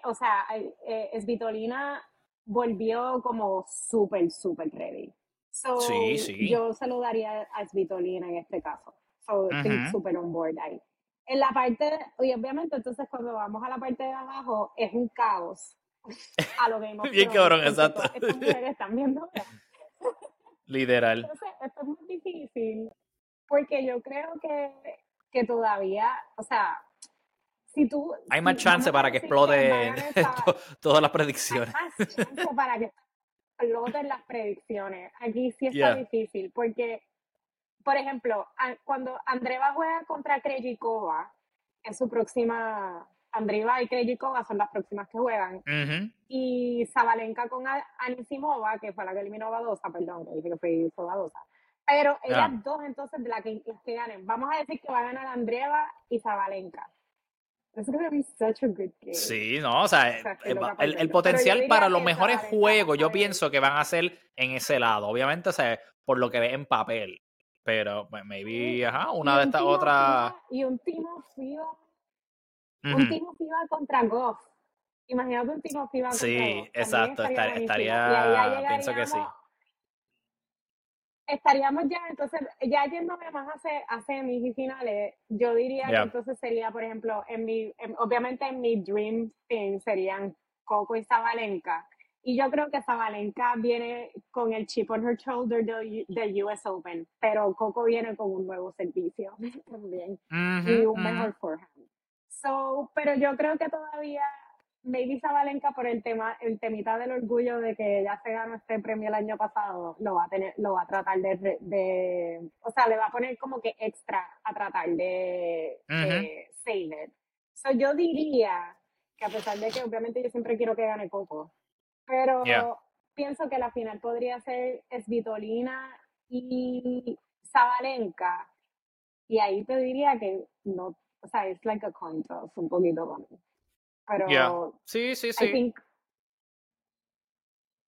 o sea, eh, Svitolina volvió como súper, súper ready. sí, sí. Yo saludaría a Svitolina en este caso. So, estoy súper on board ahí. En la parte, y obviamente entonces cuando vamos a la parte de abajo es un caos. A lo que vimos. Bien cabrón, exacto. Estas mujeres están viendo. Literal. Entonces, esto es muy difícil porque yo creo que, que todavía, o sea, hay más chance para que explote todas las predicciones. Hay más chance para que exploten las predicciones. Aquí sí está difícil, porque, por ejemplo, cuando Andreva juega contra Krejcikova, en su próxima. Andreva y Krejcikova son las próximas que juegan. Y Zabalenka con Anisimova, que fue la que eliminó a Badosa, perdón, que dije que fue, fue Badosa. Pero ellas dos, entonces, de las que, las que ganen. Vamos a decir que va a ganar Andreva y Zabalenka. Sí, no, o sea, el, potencial para los mejores juegos yo pienso que van a ser en ese lado. Obviamente, o sea, por lo que ve en papel. Pero, pues, maybe, ajá, una de estas otras. Y un Timo FIBA. Un Timo FIBA contra Goff. Imagínate un Timo FIBA contra Sí, exacto, estaría, estaría pienso que sí estaríamos ya, entonces, ya yéndome más a, a semis y finales, yo diría que entonces sería, por ejemplo, en mi, obviamente en mi dream team serían Coco y Zabalenka. Y yo creo que Zabalenka viene con el chip on her shoulder del, US Open, pero Coco viene con un nuevo servicio también y un mejor forehand. So, pero yo creo que todavía Baby Zabalenka por el tema, el temita del orgullo de que ella se ganó este premio el año pasado, lo va a tener, lo va a tratar de, de o sea, le va a poner como que extra a tratar de, save it. So yo diría que a pesar de que obviamente yo siempre quiero que gane Coco, pero pienso que la final podría ser Svitolina y Zabalenka, y ahí te diría que no, o sea, es like a coin toss un poquito con pero sí, sí, sí.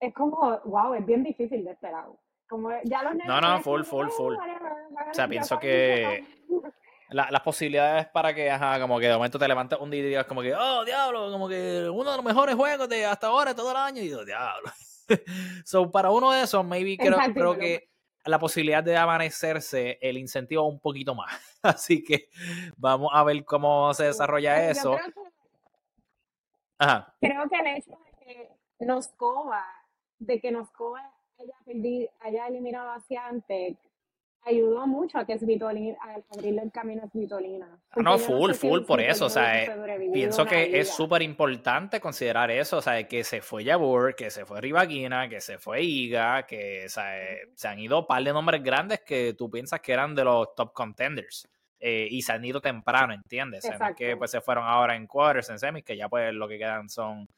es como, wow, es bien difícil de esperar. Como ya los no, no, full, full, full. o sea, pienso que las posibilidades para que, ajá, como que de momento te levantes un día y digas como que, oh, diablo, como que uno de los mejores juegos de hasta ahora, todo el año, y digo, diablo. so, para uno de esos, maybe creo, creo que la posibilidad de amanecerse, el incentivo un poquito más. Así que vamos a ver cómo se desarrolla eso. Creo que el hecho de que Noscova, de que Noscova haya, haya eliminado a Ciantec, ayudó mucho a que Svitolina, a abrirle el camino a Svitolina. No, full, full, por eso, o sea, eh, pienso que es súper importante considerar eso, o sea, que se fue Jabur, que se fue Rivaquina, que se fue Iga, que o sea, eh, se han ido un par de nombres grandes que tú piensas que eran de los top contenders. Eh, y se han ido temprano, ¿entiendes? que pues se fueron ahora en quarters, en semis, que ya pues lo que quedan son o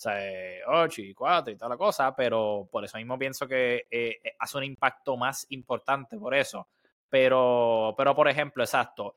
sea, 8 y 4 y toda la cosa, pero por eso mismo pienso que eh, eh, hace un impacto más importante por eso. Pero, pero por ejemplo, exacto,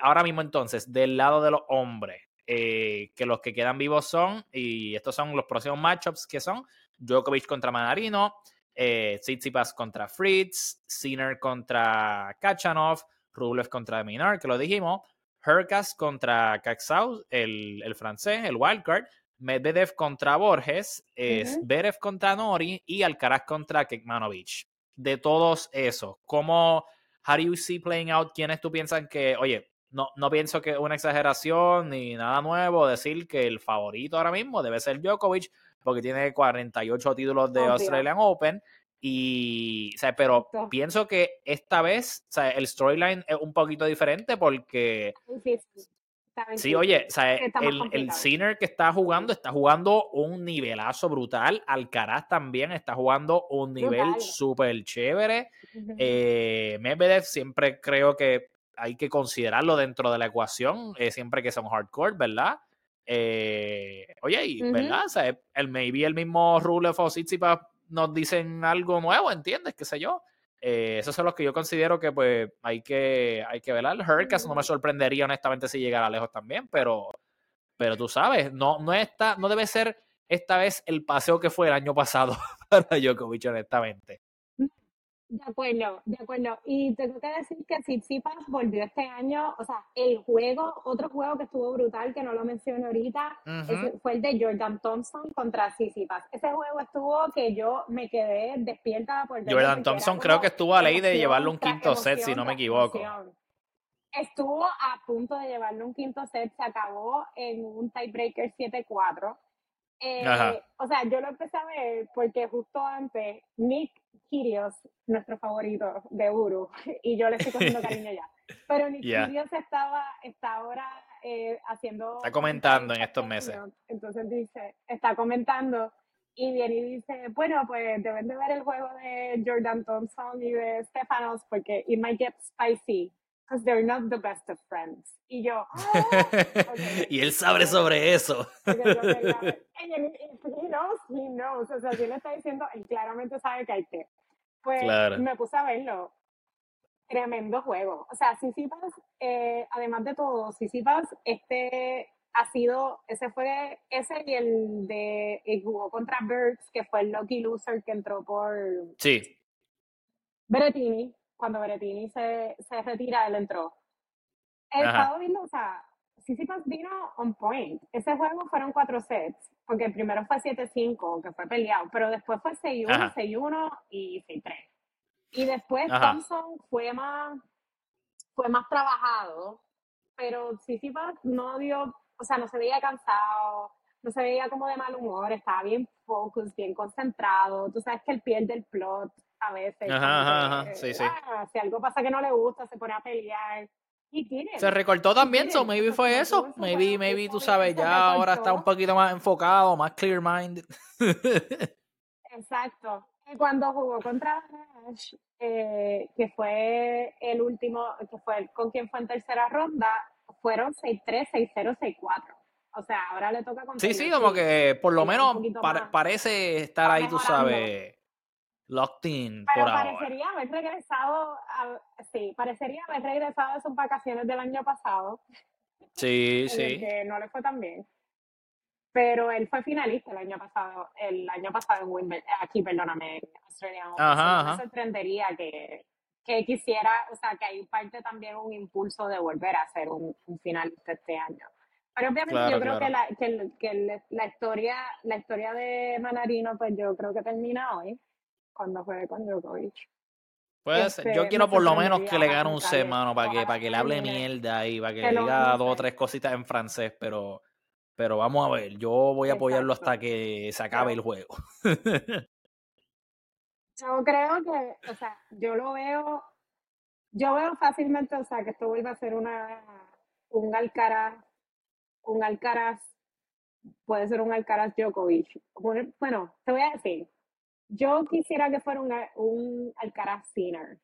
ahora mismo entonces, del lado de los hombres, que los que quedan vivos son, y estos son los próximos matchups que son, Djokovic contra Manarino, eh, Tsitsipas contra Fritz, Sinner contra Kachanov, Rublev contra Minar, que lo dijimos. Herkas contra Caxau, el, el, francés, el wildcard. Medvedev contra Borges, uh contra Nori y Alcaraz contra Kekmanovic. De todos esos, ¿cómo, how do you see playing out? ¿Quiénes tú piensas que, oye, no, no pienso que es una exageración ni nada nuevo decir que el favorito ahora mismo debe ser Djokovic porque tiene 48 títulos de Australian Open y, o sea, pero pienso que esta vez, o sea, el storyline es un poquito diferente porque... Sí, oye, o sea, el, el Sinner que está jugando está jugando un nivelazo brutal. Alcaraz también está jugando un nivel súper chévere. eh, Medvedev siempre creo que hay que considerarlo dentro de la ecuación, eh, siempre que son hardcore, ¿verdad? Eh, oye, ¿verdad? O sea, el maybe el mismo Rule of Tsitsipas nos dicen algo nuevo, ¿entiendes? ¿Qué sé yo? Eh, esos son los que yo considero que pues hay que, hay que velar. Hurricane no me sorprendería honestamente si llegara lejos también, pero, pero tú sabes, no, no, está, no debe ser esta vez el paseo que fue el año pasado para Djokovic, honestamente. De acuerdo, de acuerdo. Y tengo que decir que Tsitsipas volvió este año, o sea, el juego, otro juego que estuvo brutal, que no lo mencioné ahorita, fue el de Jordan Thompson contra Tsitsipas. Ese juego estuvo que yo me quedé despierta por Jordan Thompson creo que estuvo a ley de llevarle un quinto set, si no me equivoco. Estuvo a punto de llevarle un quinto set, se acabó en un tiebreaker 7-4. Eh, o sea, yo lo empecé a ver porque justo antes Nick Kyrgios, nuestro favorito de Uru, y yo le estoy cogiendo cariño ya. Pero Nick Kyrgios estaba, está ahora eh, haciendo... Está comentando en estos meses. Entonces dice, está comentando y viene y dice, bueno, pues deben de ver el juego de Jordan Thompson y de Stefanos porque it might get spicy because they're not the best of friends. Y yo, oh, y él sabe sobre eso. he knows, he knows. O sea, si él está diciendo, él claramente sabe que hay que. Pues me puse a verlo. Tremendo juego. O sea, Sisipas, eh, además de todo, Sisipas, este ha sido, ese fue, ese y el de, el jugó contra Birds, que fue el lucky loser que entró por... Sí. Berettini, cuando Berettini se, se retira, él entró. He estado viendo, o sea, Sissipas vino on point. Ese juego fueron cuatro sets, porque el primero fue 7-5, que fue peleado, pero después fue 6-1, 6-1 y 6-3. Y después Thompson fue más, fue más trabajado, pero Sissipas no dio, o sea, no se veía cansado, no se veía como de mal humor, estaba bien focus, bien concentrado. Tú sabes que él pierde el plot a veces. Ajá, ajá, sí, sí. Ah, si algo pasa que no le gusta, se pone a pelear. Y tiene. Se recortó también, so maybe fue eso. Maybe, maybe, tú sabes, ya ahora está un poquito más enfocado, más clear mind. Exacto. Y cuando jugó contra Nash, eh, que fue el último, que fue con quien fue en tercera ronda, fueron 6-3, 6-0, 6-4. O sea, ahora le toca con Sí, sí, como que por lo menos parece estar ahí, tú sabes locked in Pero por parecería haber regresado, sí, parecería haber regresado a sus vacaciones del año pasado. Sí, sí. Que no le fue tan bien. Pero él fue finalista el año pasado, el año pasado en Wimbledon, aquí, perdóname, en Australia. Ajá, Me sorprendería que, que quisiera, o sea, que hay parte también un impulso de volver a ser un, finalista este año. Pero obviamente yo creo que, la, que, que, la historia la historia de Manarino, pues yo creo que termina hoy cuando juegue con Djokovic. Puede ser. Yo este, quiero por lo menos que le gane un C, mano, para que, para que le hable mierda y para que, diga dos o tres cositas en francés, pero, pero vamos a ver, yo voy a apoyarlo hasta que se acabe el juego. yo creo que, o sea, yo lo veo, yo veo fácilmente, o sea, que esto vuelva a ser una, un Alcaraz, un Alcaraz, puede ser un Alcaraz Djokovic. Bueno, te voy a decir, yo quisiera que fuera un, un Alcaraz Sinner,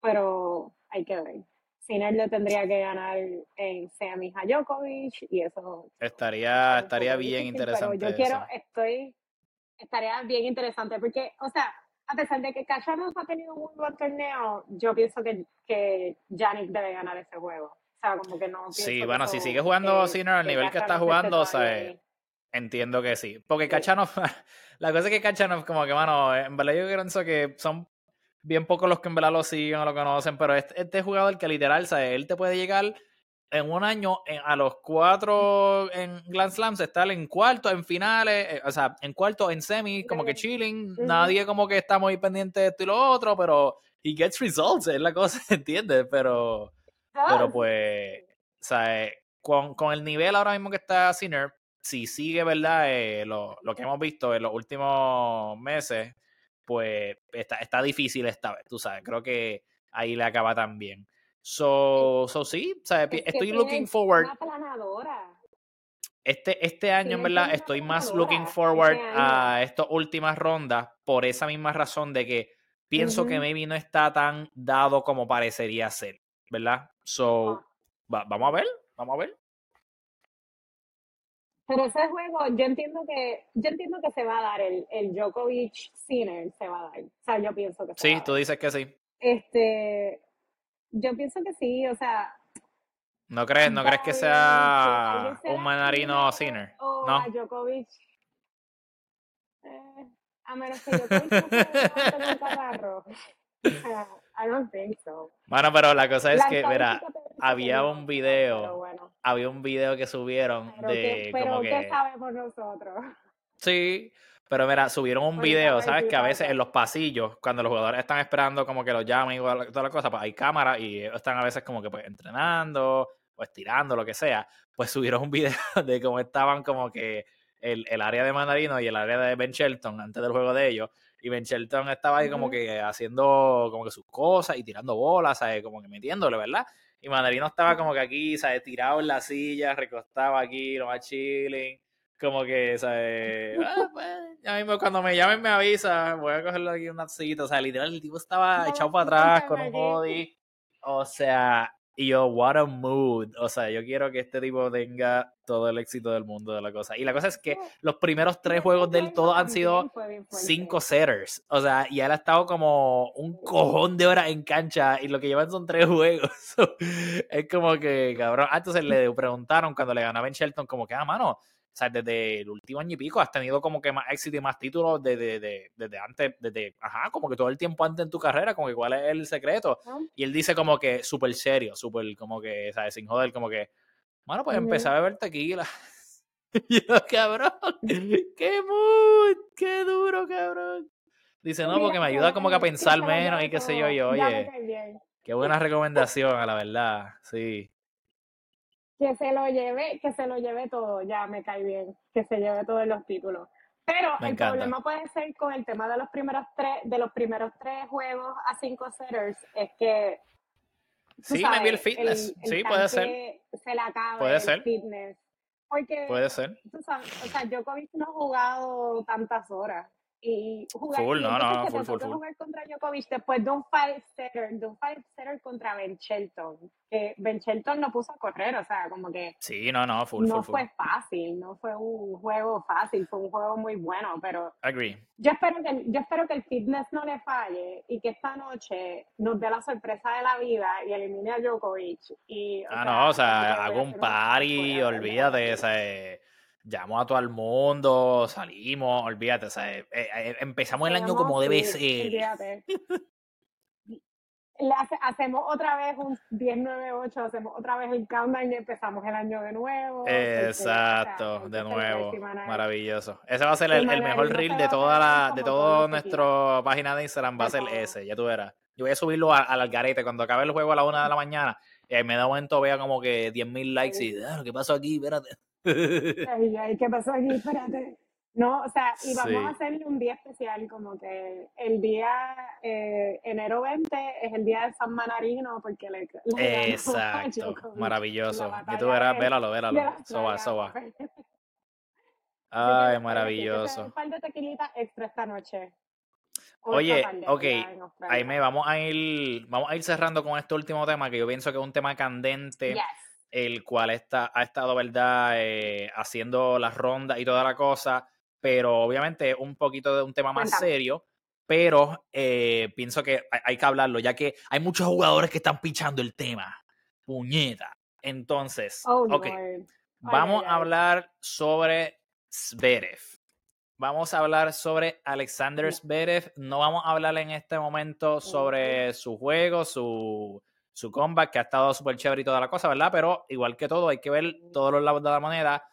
pero hay que ver. Sinner le tendría que ganar en semis a Djokovic y eso estaría estaría bien interesante. Pero yo quiero, estoy, estaría bien interesante porque, o sea, a pesar de que Cachanov ha tenido un buen torneo, yo pienso que, que Yannick debe ganar ese juego. O sea, como que no. Sí, bueno, si sigue jugando Sinner al nivel que está jugando, o sea, entiendo que sí. Porque Cachanov La cosa es que Kachanov, como que, mano, en verdad yo pienso que son bien pocos los que en verdad lo siguen o lo conocen, pero este, este jugador que literal, ¿sabes? Él te puede llegar en un año a los cuatro en Grand Slams, estar en cuarto, en finales, eh, o sea, en cuarto, en semi, como que chilling. Nadie como que está muy pendiente de esto y lo otro, pero he gets results, es la cosa, ¿entiendes? Pero, pero pues, ¿sabes? Con, con el nivel ahora mismo que está Sinner, si sigue, ¿verdad? Eh, lo, lo, que hemos visto en los últimos meses, pues está, está difícil esta vez, tú sabes. Creo que ahí le acaba también. So, so sí, estoy looking forward. Este, este año, en verdad, estoy más looking este forward a estas últimas rondas por esa misma razón de que pienso que maybe no está tan dado como parecería ser, ¿verdad? So, vamos a ver, vamos a ver. Pero ese juego, yo entiendo que, yo entiendo que se va a dar el, el Djokovic Sinner, se va a dar. O sea, yo pienso que se Sí, tú dices que sí. Este, yo pienso que sí, o sea. ¿No crees, no crees que sea un manarino Sinner? no. a Djokovic. Eh, a menos que Djokovic no tenga un catarro. I don't think so. Bueno, pero la cosa es que, había un video, había un video que subieron de pero como que... ¿qué sabemos nosotros? Sí, pero mira, subieron un video, ¿sabes? Que a veces en los pasillos, cuando los jugadores están esperando como que los llamen y toda la cosa, pues hay cámaras y están a veces como que pues entrenando o estirando, lo que sea. Pues subieron un video de cómo estaban como que el, el área de Mandarino y el área de Ben Shelton antes del juego de ellos y Ben Shelton estaba ahí como que haciendo como que sus cosas y tirando bolas, ¿sabes? Como que metiéndole, ¿verdad? Y Mandarino estaba como que aquí, ¿sabes? Tirado en la silla, recostado aquí, lo más chilling. Como que, ¿sabes? Ah, pues, ya mismo cuando me llamen me avisa, voy a cogerlo aquí un cita. O sea, literal, el tipo estaba echado para atrás con un body. O sea, y yo, what a mood. O sea, yo quiero que este tipo tenga todo el éxito del mundo de la cosa. Y la cosa es que los primeros tres juegos de él todos han sido cinco setters. O sea, y él ha estado como un cojón de horas en cancha y lo que llevan son tres juegos. es como que, cabrón. Ah, entonces le preguntaron cuando le ganaba en Shelton, como que, ah, mano, sea, desde el último año y pico has tenido como que más éxito y más títulos desde, desde, antes, desde, ajá, como que todo el tiempo antes en tu carrera, como que cuál es el secreto. Y él dice como que súper serio, súper como que, ¿sabes? Sin joder, como que, bueno, pues empecé a beber tequila. yo, cabrón, qué mood, qué duro, cabrón. Dice, no, porque me ayuda como que a pensar menos y qué sé yo, y oye, qué buena recomendación, a la verdad, sí que se lo lleve, que se lo lleve todo, ya me cae bien, que se lleve todos los títulos. Pero el problema puede ser con el tema de los primeros tres, de los primeros tres juegos a cinco setters, es que sí, maybe el fitness, sí, puede ser. Se le acaba puede el ser. fitness. Porque, puede ser. Tú sabes, o sea, Djokovic no ha jugado tantas horas y jugar, full, no, no, full, full, full. jugar contra Djokovic después de un five setter, de un five setter contra Ben Shelton, que Ben Shelton no puso a correr, o sea, como que sí, no, no, full, no fue fácil, no fue un juego fácil, fue un juego muy bueno, pero Agree. yo espero que yo espero que el fitness no le falle y que esta noche nos dé la sorpresa de la vida y elimine a Djokovic y ah, no, o sea, hago un party, olvídate, o sea, llamo a todo el mundo, salimos, olvídate, o sea, eh, eh, empezamos el año como debe ser. hacemos otra vez un 10-9-8, hacemos otra vez el countdown y empezamos el año de nuevo. Exacto, de nuevo. Maravilloso. Ese va a ser el, mejor reel de toda la, de toda nuestra página de Instagram, va a ser ese, ya tú verás. Yo voy a subirlo al algarete cuando acabe el juego a la una de la mañana. Y ahí me da momento vea como que 10.000 likes y, ah, ¿qué pasó aquí? Espérate. Ay, ¿qué pasó aquí? Espérate. No, o sea, y vamos a hacerle un día especial, como que el día eh, enero 20 es el día de San Manarino, porque le. Exacto, maravilloso. Y tú verás, vélalo, vélalo. Soba, soba. Ay, maravilloso. Un par de tequilitas extra esta noche. Oye, ok, ahí me vamos a ir, vamos a ir cerrando con este último tema que yo pienso que es un tema candente el cual está, ha estado, ¿verdad?, eh, haciendo las rondas y toda la cosa, pero obviamente un poquito de un tema más serio, pero eh, pienso que hay, que hablarlo, ya que hay muchos jugadores que están pichando el tema. Puñeta. Entonces, oh, ok, vamos a hablar sobre Zverev. Vamos a hablar sobre Alexander Zverev. No vamos a hablar en este momento sobre su juego, su, su comeback, que ha estado súper chévere y toda la cosa, ¿verdad? Pero igual que todo, hay que ver todos los lados de la moneda.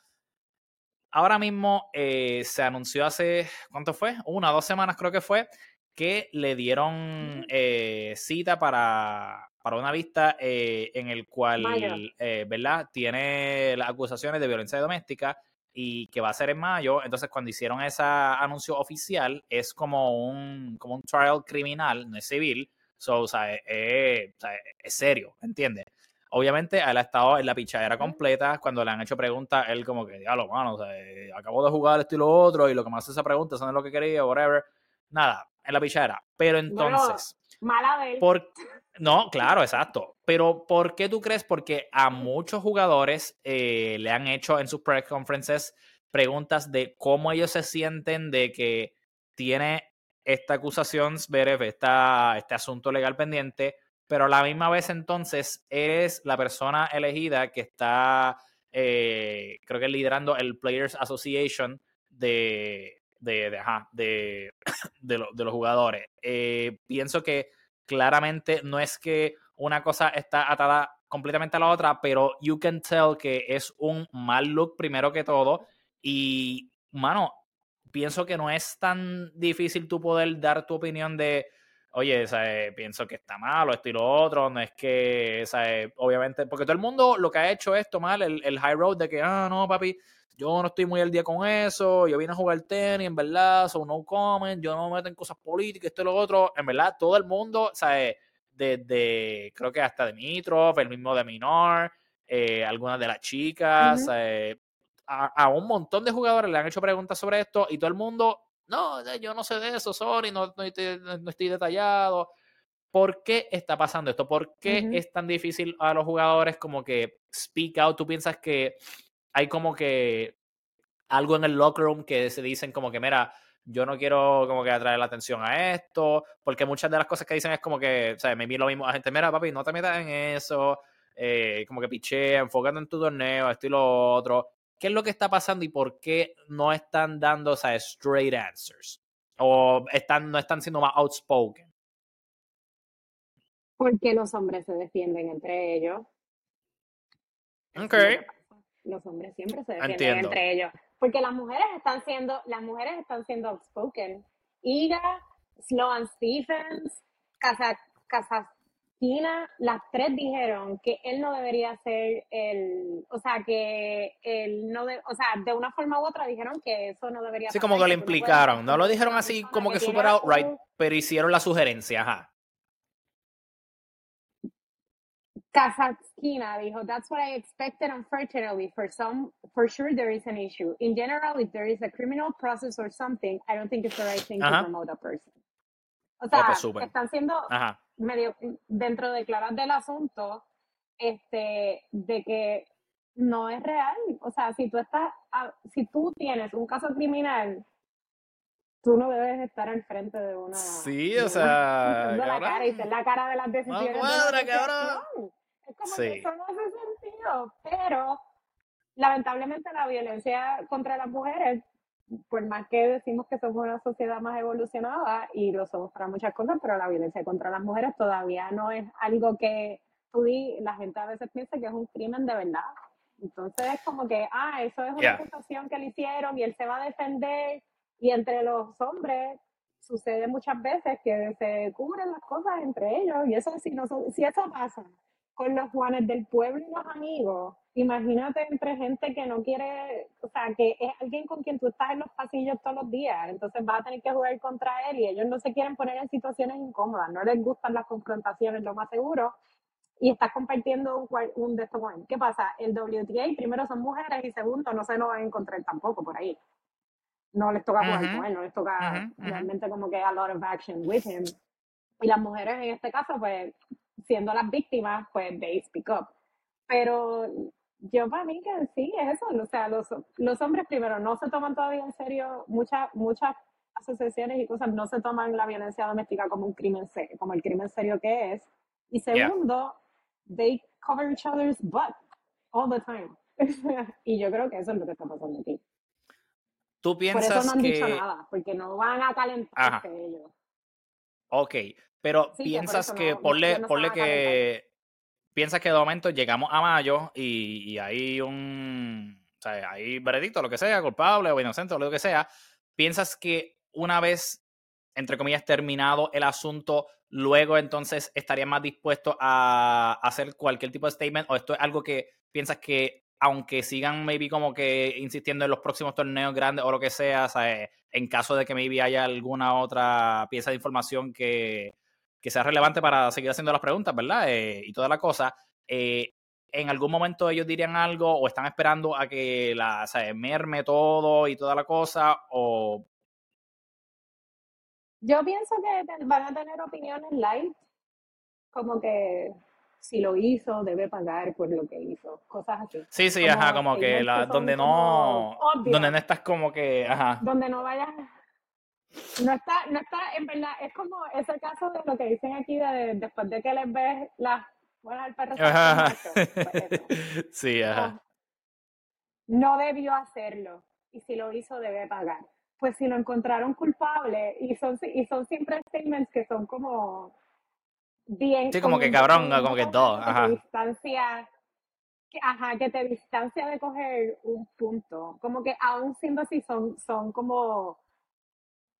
Ahora mismo eh, se anunció hace, ¿cuánto fue? Una, dos semanas creo que fue, que le dieron eh, cita para, para, una vista eh, en el cual, ¿verdad? Tiene las acusaciones de violencia doméstica y que va a ser en mayo. Entonces, cuando hicieron ese anuncio oficial, es como un, como un trial criminal, no es civil, So, o sea, es, serio, ¿entiendes? Obviamente, él ha estado en la pichadera completa. Cuando le han hecho preguntas, él como que, diablo, mano, o sea, eh, acabo de jugar esto y lo otro, y lo que más hace esa pregunta, eso no es lo que quería, whatever. Nada, en la pichadera. Pero entonces, Mala vez. Por... No, claro, exacto. Pero ¿por qué tú crees? Porque a muchos jugadores eh, le han hecho en sus press conferences preguntas de cómo ellos se sienten de que tiene esta acusación Zverev, esta, este asunto legal pendiente, pero a la misma vez entonces eres la persona elegida que está, eh, creo que liderando el Players Association de, de, de, de, los jugadores. Eh, pienso que claramente no es que una cosa está atada completamente a la otra, pero you can tell que es un mal look primero que todo y, mano, pienso que no es tan difícil tú poder dar tu opinión de, oye, pienso que está mal o esto y lo otro, no es que, obviamente, porque todo el mundo lo que ha hecho es tomar el, el high road de que, ah, no, papi, yo no estoy muy al día con eso, yo vine a jugar tenis, en verdad, son no comment, yo no me meto en cosas políticas, esto y lo otro, en verdad, todo el mundo, ¿sabes? Desde, creo que hasta Dimitrov, el mismo de Minor, eh, algunas de las chicas, a, un montón de jugadores le han hecho preguntas sobre esto y todo el mundo, no, yo no sé de eso, sorry, no, no, estoy, detallado. ¿Por qué está pasando esto? ¿Por qué es tan difícil a los jugadores como que speak out? ¿Tú piensas que hay como que algo en el locker room que se dicen como que, mira, yo no quiero como que atraer la atención a esto, porque muchas de las cosas que dicen es como que, o sea, me vi lo mismo a gente, mira, papi, no te metas en eso, eh, como que piche, enfócate en tu torneo, esto y lo otro. ¿Qué es lo que está pasando y por qué no están dando o sea, straight answers? ¿O están, no están siendo más outspoken? Porque los hombres se defienden entre ellos. Ok. Los hombres siempre se defienden entre ellos. Porque las mujeres están siendo, las mujeres están siendo outspoken. Iga, Sloan Stephens, Casa, las tres dijeron que él no debería ser el, o sea, que él no, de, o sea, de una forma u otra dijeron que eso no debería Sí, como que lo implicaron, no, lo dijeron así como que, super outright, pero hicieron la sugerencia, ajá. Kazatkina dijo, that's what I expected unfortunately for some, for sure there is an issue. In general, if there is a criminal process or something, I don't think it's the right thing to promote a person. O sea, están siendo, Ajá medio dentro de claras del asunto, este, de que no es real. O sea, si tú estás, si tú tienes un caso criminal, tú no debes estar al frente de una. Sí, o sea. la cara y ser la cara de las decisiones. No cabrón. Es como que eso no hace sentido. Pero, lamentablemente, la violencia contra las mujeres por más que decimos que somos una sociedad más evolucionada y lo somos para muchas cosas, pero la violencia contra las mujeres todavía no es algo que tú la gente a veces piensa que es un crimen de verdad. Entonces es como que, ah, eso es una acusación que le hicieron y él se va a defender y entre los hombres sucede muchas veces que se cubren las cosas entre ellos y eso si, no, si eso pasa con los Juanes del pueblo y los amigos, imagínate entre gente que no quiere, o sea, que es alguien con quien tú estás en los pasillos todos los días, entonces vas a tener que jugar contra él y ellos no se quieren poner en situaciones incómodas, no les gustan las confrontaciones, lo más seguro, y estás compartiendo un, un de estos ¿Qué pasa? El WTA, primero son mujeres y segundo, no se lo van a encontrar tampoco por ahí. No les toca jugar con él, no les toca realmente como que a lot of action with him. Y las mujeres en este caso, pues, siendo las víctimas, pues they speak up. Pero yo para mí que sí, es eso. O sea, los, los hombres primero no se toman todavía en serio, muchas, muchas asociaciones y cosas no se toman la violencia doméstica como un crimen serio, como el crimen serio que es. Y segundo, they cover each other's butt all the time. y yo creo que eso es lo que está pasando aquí. ¿Tú piensas Por eso no han que... dicho nada, porque no van a calentarse ellos. Ok, pero piensas que, ponle, que, piensas que de momento llegamos a mayo y, hay un, o sea, hay veredicto, lo que sea, culpable o inocente o lo que sea, piensas que una vez, entre comillas, terminado el asunto, luego entonces estarías más dispuesto a hacer cualquier tipo de statement o esto es algo que piensas que aunque sigan maybe como que insistiendo en los próximos torneos grandes o lo que sea, en caso de que maybe haya alguna otra pieza de información que, sea relevante para seguir haciendo las preguntas, ¿verdad? Eh, y toda la cosa, eh, en algún momento ellos dirían algo o están esperando a que la, o merme todo y toda la cosa o... Yo pienso que van a tener opiniones light, como que si lo hizo, debe pagar por lo que hizo, cosas así. Sí, sí, ajá, como que la, donde no, donde no estás como que, ajá. Donde no vayas, no está, no está, en verdad, es como ese caso de lo que dicen aquí de, después de que les ves las buenas al perro. Pues sí, ajá. No debió hacerlo, y si lo hizo, debe pagar. Pues si lo encontraron culpable, y son, y son siempre statements que son como bien. Sí, como que cabrón, como que dos. Ajá. Distancia, que, ajá, que te distancia de coger un punto. Como que aún siendo así, son, son como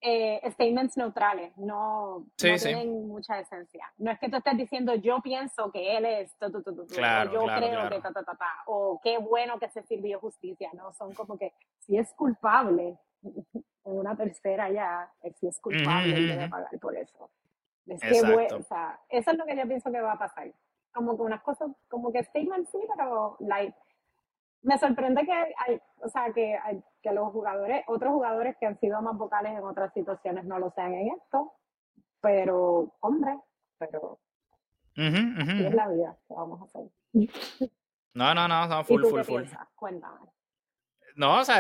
eh, statements neutrales, no, tienen mucha esencia. No es que tú estés diciendo yo pienso que él es, o yo creo que ta, ta, ta, o qué bueno que se sirvió justicia, no, son como que si es culpable, en una tercera ya, si es culpable, debe pagar por eso. Es que, o sea, eso es lo que yo pienso que va a pasar. Como que unas cosas, como que statement sí, pero like, me sorprende que hay, o sea, que, hay, que los jugadores, otros jugadores que han sido más vocales en otras situaciones no lo sean en esto, pero, hombre, pero es la vida que vamos a hacer. No, no, no, no full, full, full. Cuéntame. No, o sea,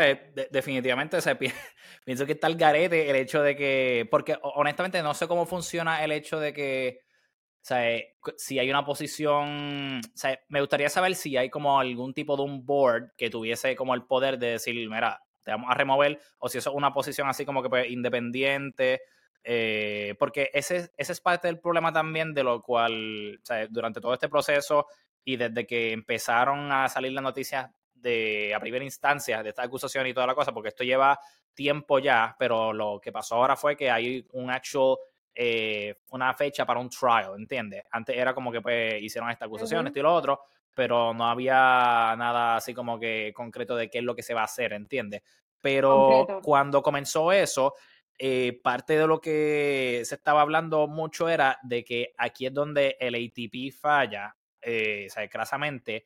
definitivamente pienso que está el garete el hecho de que, porque honestamente no sé cómo funciona el hecho de que, o sea, si hay una posición, o sea, me gustaría saber si hay como algún tipo de un board que tuviese como el poder de decir, mira, te vamos a remover, o si eso es una posición así como que pues, independiente, eh, porque ese, ese es parte del problema también de lo cual, o sea, durante todo este proceso y desde que empezaron a salir las noticias de a primera instancia de esta acusación y toda la cosa, porque esto lleva tiempo ya, pero lo que pasó ahora fue que hay un actual, eh, una fecha para un trial, ¿entiendes? Antes era como que pues hicieron esta acusación, esto y lo otro, pero no había nada así como que concreto de qué es lo que se va a hacer, ¿entiendes? Pero cuando comenzó eso, eh, parte de lo que se estaba hablando mucho era de que aquí es donde el ATP falla, eh, o sea, crasamente,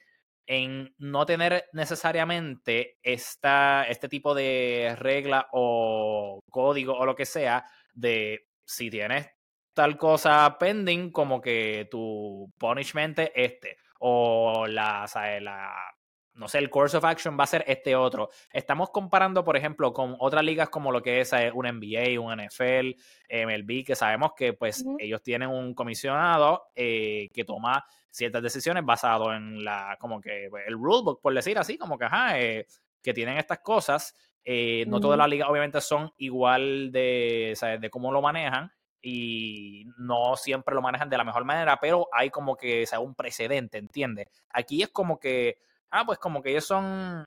en no tener necesariamente esta, este tipo de regla o código o lo que sea de si tienes tal cosa pending como que tu punishment es este o la, la no sé, el course of action va a ser este otro. Estamos comparando, por ejemplo, con otras ligas como lo que es eh, un NBA, un NFL, MLB, que sabemos que pues ellos tienen un comisionado eh, que toma ciertas decisiones basado en la, como que pues, el rulebook, por decir así, como que, ajá, eh, que tienen estas cosas. No todas las ligas obviamente son igual de, de cómo lo manejan y no siempre lo manejan de la mejor manera, pero hay como que sea, un precedente, ¿entiendes? Aquí es como que ah, pues como que ellos son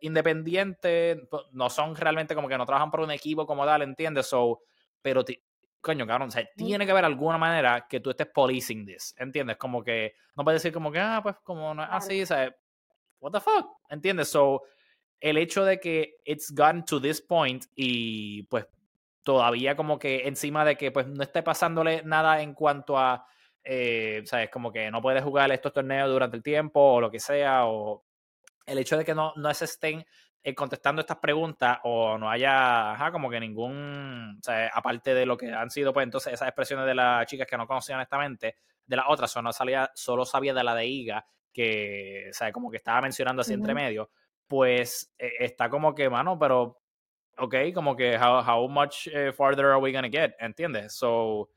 independientes, no son realmente como que no trabajan por un equipo como tal, ¿entiendes? So, pero, coño, cabrón, o sea, tiene que haber alguna manera que tú estés policing this, ¿entiendes? Como que no puedes decir como que, ah, pues como no es así, o sea, what the fuck, ¿entiendes? So, el hecho de que it's gotten to this point y pues todavía como que encima de que pues no esté pasándole nada en cuanto a eh, ¿sabes? Como que no puedes jugar estos torneos durante el tiempo o lo que sea, o el hecho de que no, no se estén eh, contestando estas preguntas o no haya, ajá, como que ningún, sea, aparte de lo que han sido, pues entonces esas expresiones de las chicas que no conocían honestamente, de las otras, solo, salía, solo sabía de la de Iga, que, sea, como que estaba mencionando así entre medio, pues eh, está como que, mano, pero, ok, como que, how, how much eh, farther are we gonna get, ¿entiendes? So,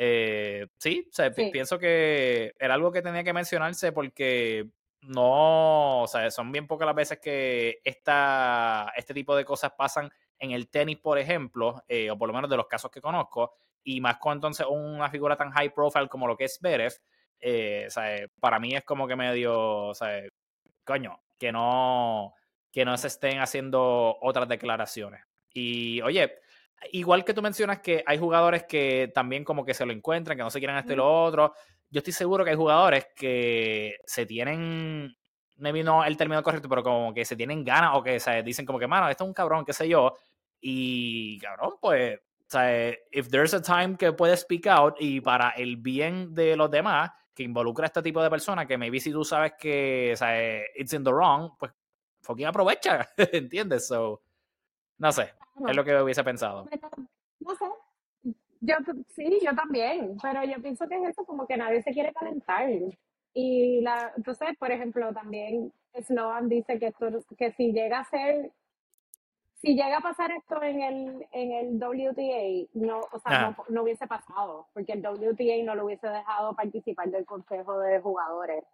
eh, sí, pienso que era algo que tenía que mencionarse porque no, o sea, son bien pocas las veces que esta, este tipo de cosas pasan en el tenis, por ejemplo, eh, o por lo menos de los casos que conozco, y más con entonces una figura tan high profile como lo que es Berev, eh, o sea, para mí es como que medio, o sea, coño, que no, que no se estén haciendo otras declaraciones. Y oye, igual que tú mencionas que hay jugadores que también como que se lo encuentran, que no se quieren esto y lo otro, yo estoy seguro que hay jugadores que se tienen, maybe no el término correcto, pero como que se tienen ganas o que se dicen como que, mano, esto es un cabrón, qué sé yo, y cabrón, pues, o sea, if there's a time que puedes speak out y para el bien de los demás, que involucra a este tipo de personas, que maybe si tú sabes que, o sea, it's in the wrong, pues fucking aprovecha, ¿entiendes? So, no sé, es lo que hubiese pensado. No sé. Yo sí, yo también, pero yo pienso que es eso, como que nadie se quiere calentar. Y la, entonces, por ejemplo, también Sloan dice que esto, que si llega a ser, si llega a pasar esto en el, en el WTA, no, o sea, no, hubiese pasado, porque el WTA no lo hubiese dejado participar del consejo de jugadores.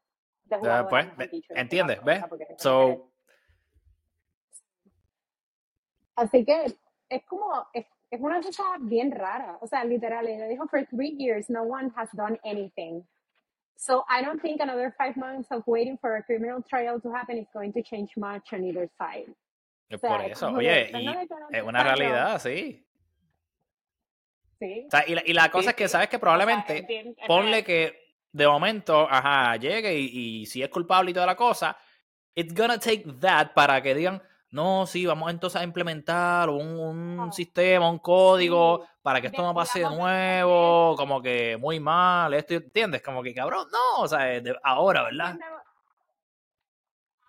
De jugadores pues, ¿entiendes? ¿Ves? So, Así que es como, es, es una cosa bien rara. O sea, literal, ella dijo, for three years, no one has done anything. So I don't think another five months of waiting for a criminal trial to happen is going to change much on either side. Por eso, oye, y es una realidad, sí. Sí. O sea, y, la, y la cosa es que sabes que probablemente ponle que de momento, ajá, llegue y, y si es culpable y toda la cosa, it's gonna take that para que digan, no, sí, vamos entonces a implementar un, sistema, un código para que esto no pase de nuevo, como que muy mal, esto, ¿entiendes? Como que cabrón, no, o sea, ahora, ¿verdad?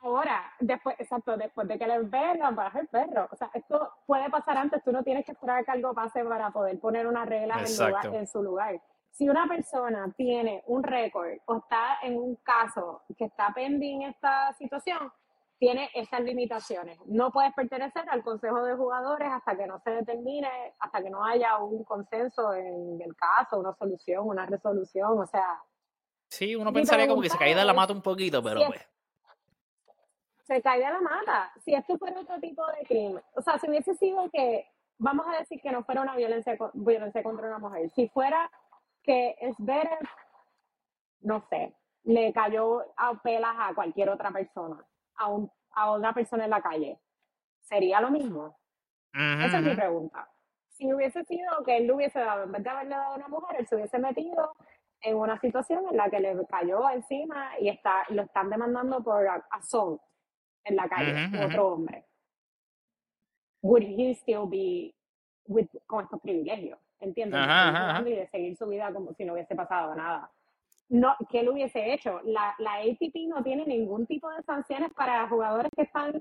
Ahora, después, exacto, después de que les vengan, baja el perro. O sea, esto puede pasar antes, tú no tienes que esperar que algo pase para poder poner una regla en, en su lugar. Si una persona tiene un récord o está en un caso que está pending esta situación, tiene esas limitaciones. No puedes pertenecer al consejo de jugadores hasta que no se determine, hasta que no haya un consenso en el caso, una solución, una resolución, o sea. Sí, uno pensaría como que se cae de la mata un poquito, pero pues. Se cae de la mata. Si esto fuera otro tipo de crimen, o sea, si hubiese sido que, vamos a decir que no fuera una violencia, violencia contra una mujer, si fuera que es ver, no sé, le cayó a pelas a cualquier otra persona a, un, a otra persona en la calle, ¿sería lo mismo? Esa es mi pregunta. Si hubiese sido que él le hubiese dado, en vez de haberle dado a una mujer, él se hubiese metido en una situación en la que le cayó encima y está, lo están demandando por assault en la calle, otro hombre. Would he still be with, con estos privilegios? ¿Entiendes? Y de seguir su vida como si no hubiese pasado nada no, ¿qué él hubiese hecho? La, la ATP no tiene ningún tipo de sanciones para jugadores que están,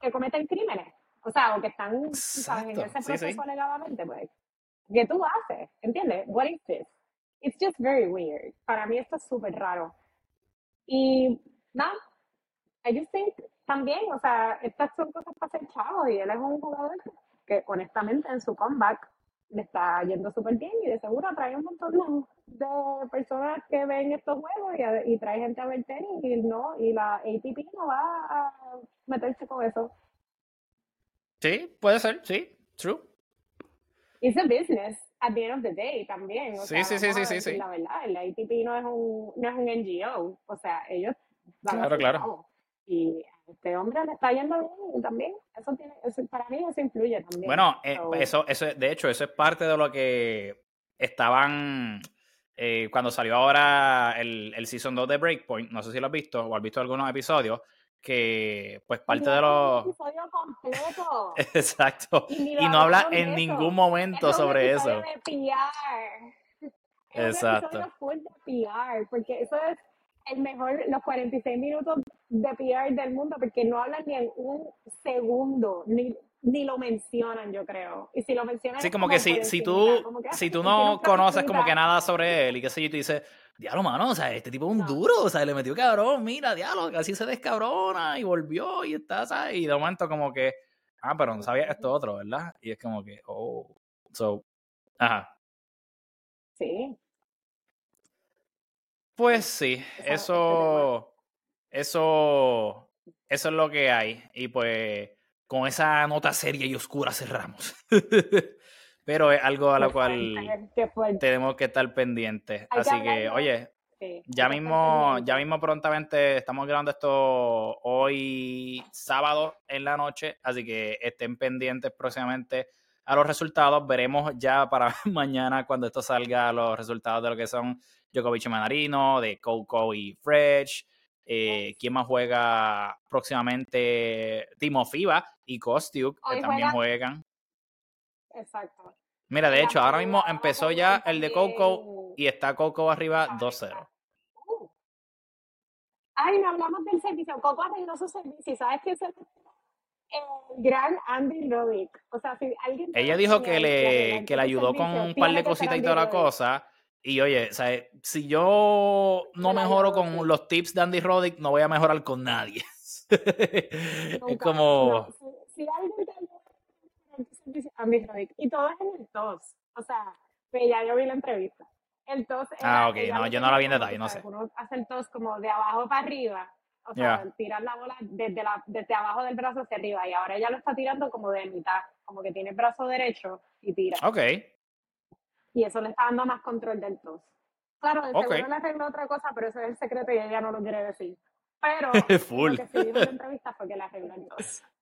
que cometen crímenes. O sea, o que están en ese proceso alegadamente, pues. ¿Qué tú haces? ¿Entiendes? What is this? It's just very weird. Para mí esto es súper raro. Y, nada, I just think también, o sea, estas son cosas para ser chavos y él es un jugador que honestamente en su comeback le está yendo súper bien y de seguro trae un montón de, personas que ven estos juegos y, trae gente a ver tenis y no, y la ATP no va a meterse con eso. Sí, puede ser, sí, true. It's a business at the end of the day también. sí, sí, sí, sí, sí, La verdad, la ATP no es un, no es un NGO, o sea, ellos... Claro, claro. Y este hombre le está yendo bien también. Eso tiene, para mí eso influye también. Bueno, eh, eso, eso, de hecho, eso es parte de lo que estaban eh, cuando salió ahora el, el Season 2 de Breakpoint, no sé si lo has visto o has visto algunos episodios, que pues parte de los... episodio completo. Exacto. Y, no habla en ningún momento sobre eso. De PR. Exacto. Es un full de PR, porque eso es el mejor, los 46 minutos de PR del mundo, porque no hablan ni en un segundo, ni, ni lo mencionan, yo creo. Y si lo mencionan. Sí, como, que si, si tú, si tú no conoces como que nada sobre él y qué sé yo, y tú dices, diablo, mano, o sea, este tipo es un duro, o sea, le metió cabrón, mira, diablo, casi se descabrona y volvió y está, ¿sabes? Y de momento como que, ah, pero no sabía esto otro, ¿verdad? Y es como que, oh, so, ajá. Sí, pues sí, eso, eso, eso es lo que hay. Y pues con esa nota seria y oscura cerramos. Pero es algo a lo cual tenemos que estar pendientes. Así que, oye, ya mismo, ya mismo prontamente estamos grabando esto hoy sábado en la noche, así que estén pendientes próximamente a los resultados. Veremos ya para mañana cuando esto salga los resultados de lo que son Djokovic y Manarino, de Coco y Fresh. Eh, ¿Quién más juega próximamente? Timo Fiba y Kostiuk, que también juegan. Exacto. Mira, de hecho, ahora mismo empezó ya el de Coco y está Coco arriba 2-0. Uh. Ay, no hablamos del servicio. Coco arregló su servicio. ¿Sabes qué es el gran Andy Roddick. O sea, si alguien. Ella dijo que le, que le ayudó con un par de cositas y toda la cosa. Y oye, o sea, si yo no mejoro con los tips de Andy Roddick, no voy a mejorar con nadie. es como. si, alguien te Andy Roddick. Y todo es en el tos. O sea, pues ya yo vi la entrevista. El tos. ah, ok, no, yo no la vi en detalle, no sé. Uno hace el tos como de abajo para arriba. O sea, tirar la bola desde, la, desde abajo del brazo hacia arriba. Y ahora ella lo está tirando como de mitad. Como que tiene el brazo derecho y tira. Ok. Y eso le está dando más control del tos. Claro, el okay. seguro le arregló otra cosa, pero eso es el secreto y ella no lo quiere decir. Pero Full. lo que sí en la entrevista fue que le arregló el tos.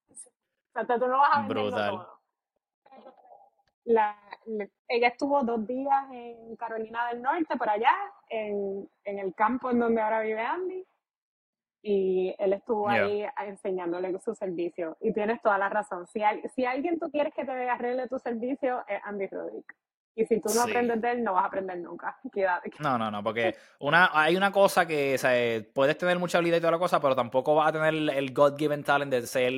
O sea, tú no vas a Brutal. todo. La, ella estuvo dos días en Carolina del Norte, por allá, en, en el campo en donde ahora vive Andy y él estuvo ahí enseñándole su servicio. Y tienes toda la razón. Si, si alguien tú quieres que te arregle tu servicio, es Andy Roddick. Y si tú no aprendes de él, no vas a aprender nunca. No, no, no, porque una, hay una cosa que o puedes tener mucha habilidad y toda la cosa, pero tampoco vas a tener el God-given talent de ser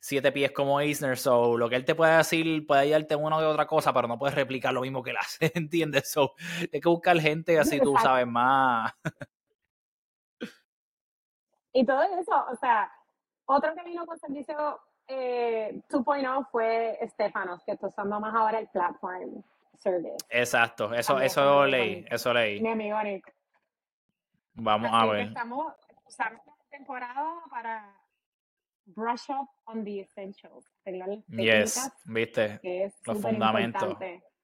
siete pies como Eisner. So, lo que él te puede decir, puede ayudarte una u otra cosa, pero no puedes replicar lo mismo que él hace, ¿entiendes? So, hay que buscar gente así tú sabes más. Y todo eso, o sea, otro que vino con servicio eh, 2.0 fue Stefanos, que está usando más ahora el platform service. Exacto, eso, eso leí, eso leí. Mi amigo Nick. Vamos a ver. Estamos usando la temporada para brush up on the essentials. Yes, viste, los fundamentos.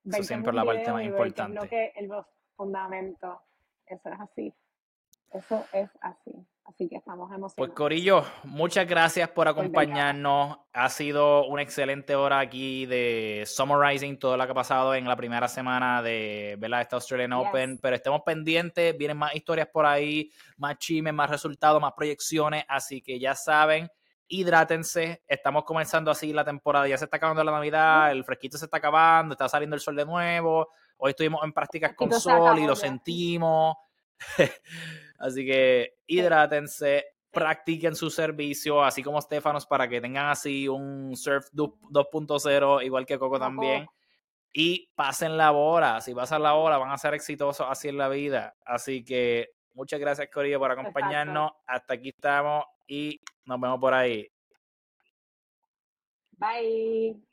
Eso siempre es la parte más importante. Lo que el fundamento, eso es así. Eso es así. Así que estamos emocionados. Pues Corillo, muchas gracias por pues acompañarnos. Ha sido una excelente hora aquí de summarizing todo lo que ha pasado en la primera semana de ¿verdad? esta Australian Open. Pero estemos pendientes, vienen más historias por ahí, más chismes, más resultados, más proyecciones. Así que ya saben, hidrátense. Estamos comenzando así la temporada. Ya se está acabando la Navidad, el fresquito se está acabando, está saliendo el sol de nuevo. Hoy estuvimos en prácticas con sol y lo sentimos. Así que hidrátense, practiquen su servicio, así como Stefanos, para que tengan así un surf 2.0, igual que Coco también. Y pasen la hora, si pasan la hora, van a ser exitosos así en la vida. Así que muchas gracias, Corillo, por acompañarnos. Hasta aquí estamos y nos vemos por ahí. Bye.